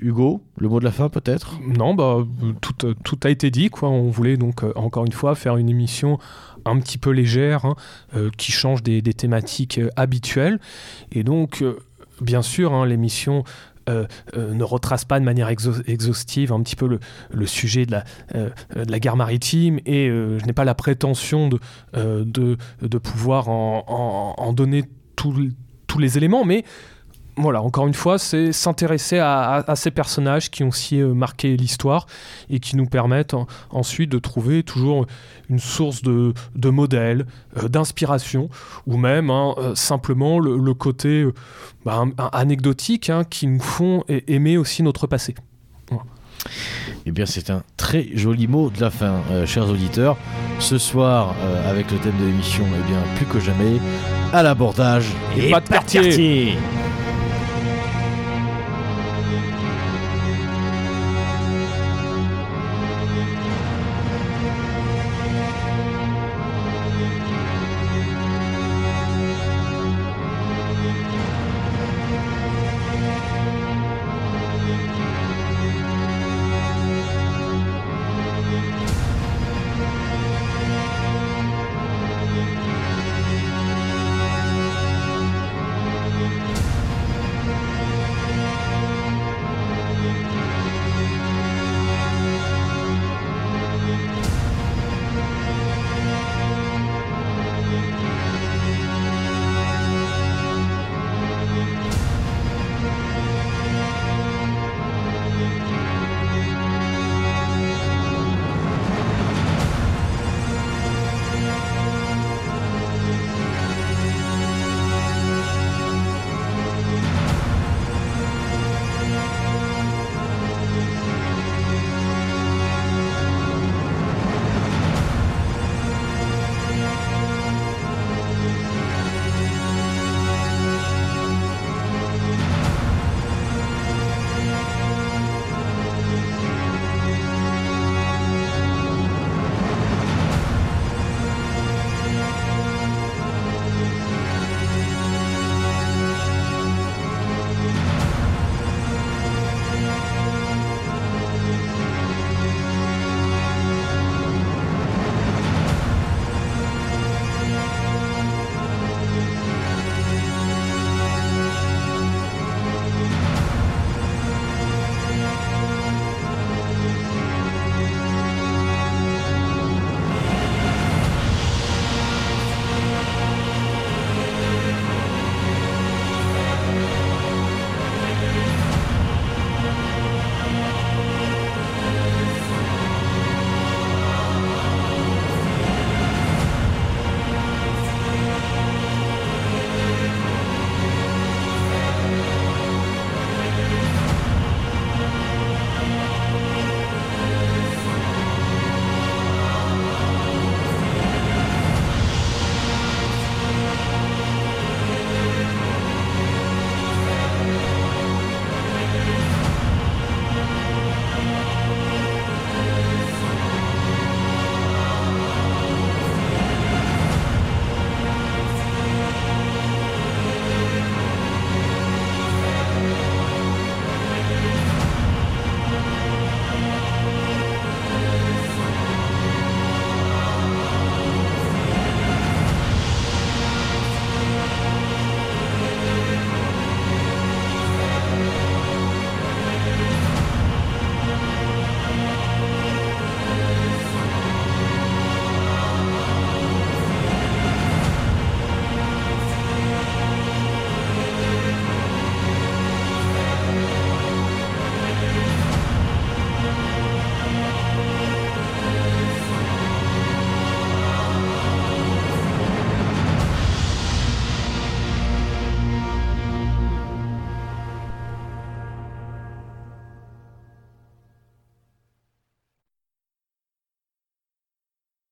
Hugo, le mot de la fin peut-être? Non, bah, tout, a été dit. On voulait donc euh, encore une fois faire une émission un petit peu légère, hein, qui change des, thématiques habituelles. Et donc, bien sûr, hein, l'émission euh, euh, ne retrace pas de manière exhaustive un petit peu le, sujet de la, euh, de la, guerre maritime et je n'ai pas la prétention de, de, pouvoir en, en donner tous les éléments, mais voilà, encore une fois, c'est s'intéresser à, ces personnages qui ont si euh, marqué l'histoire et qui nous permettent ensuite de trouver toujours une source de, de modèles, euh, d'inspiration, ou même hein, euh, simplement le, côté bah, anecdotique hein, qui nous font aimer aussi notre passé. Eh bien, c'est un très joli mot de la fin, chers auditeurs. Ce soir, avec le thème de l'émission, eh bien, plus que jamais, à l'abordage et, pas de quartier.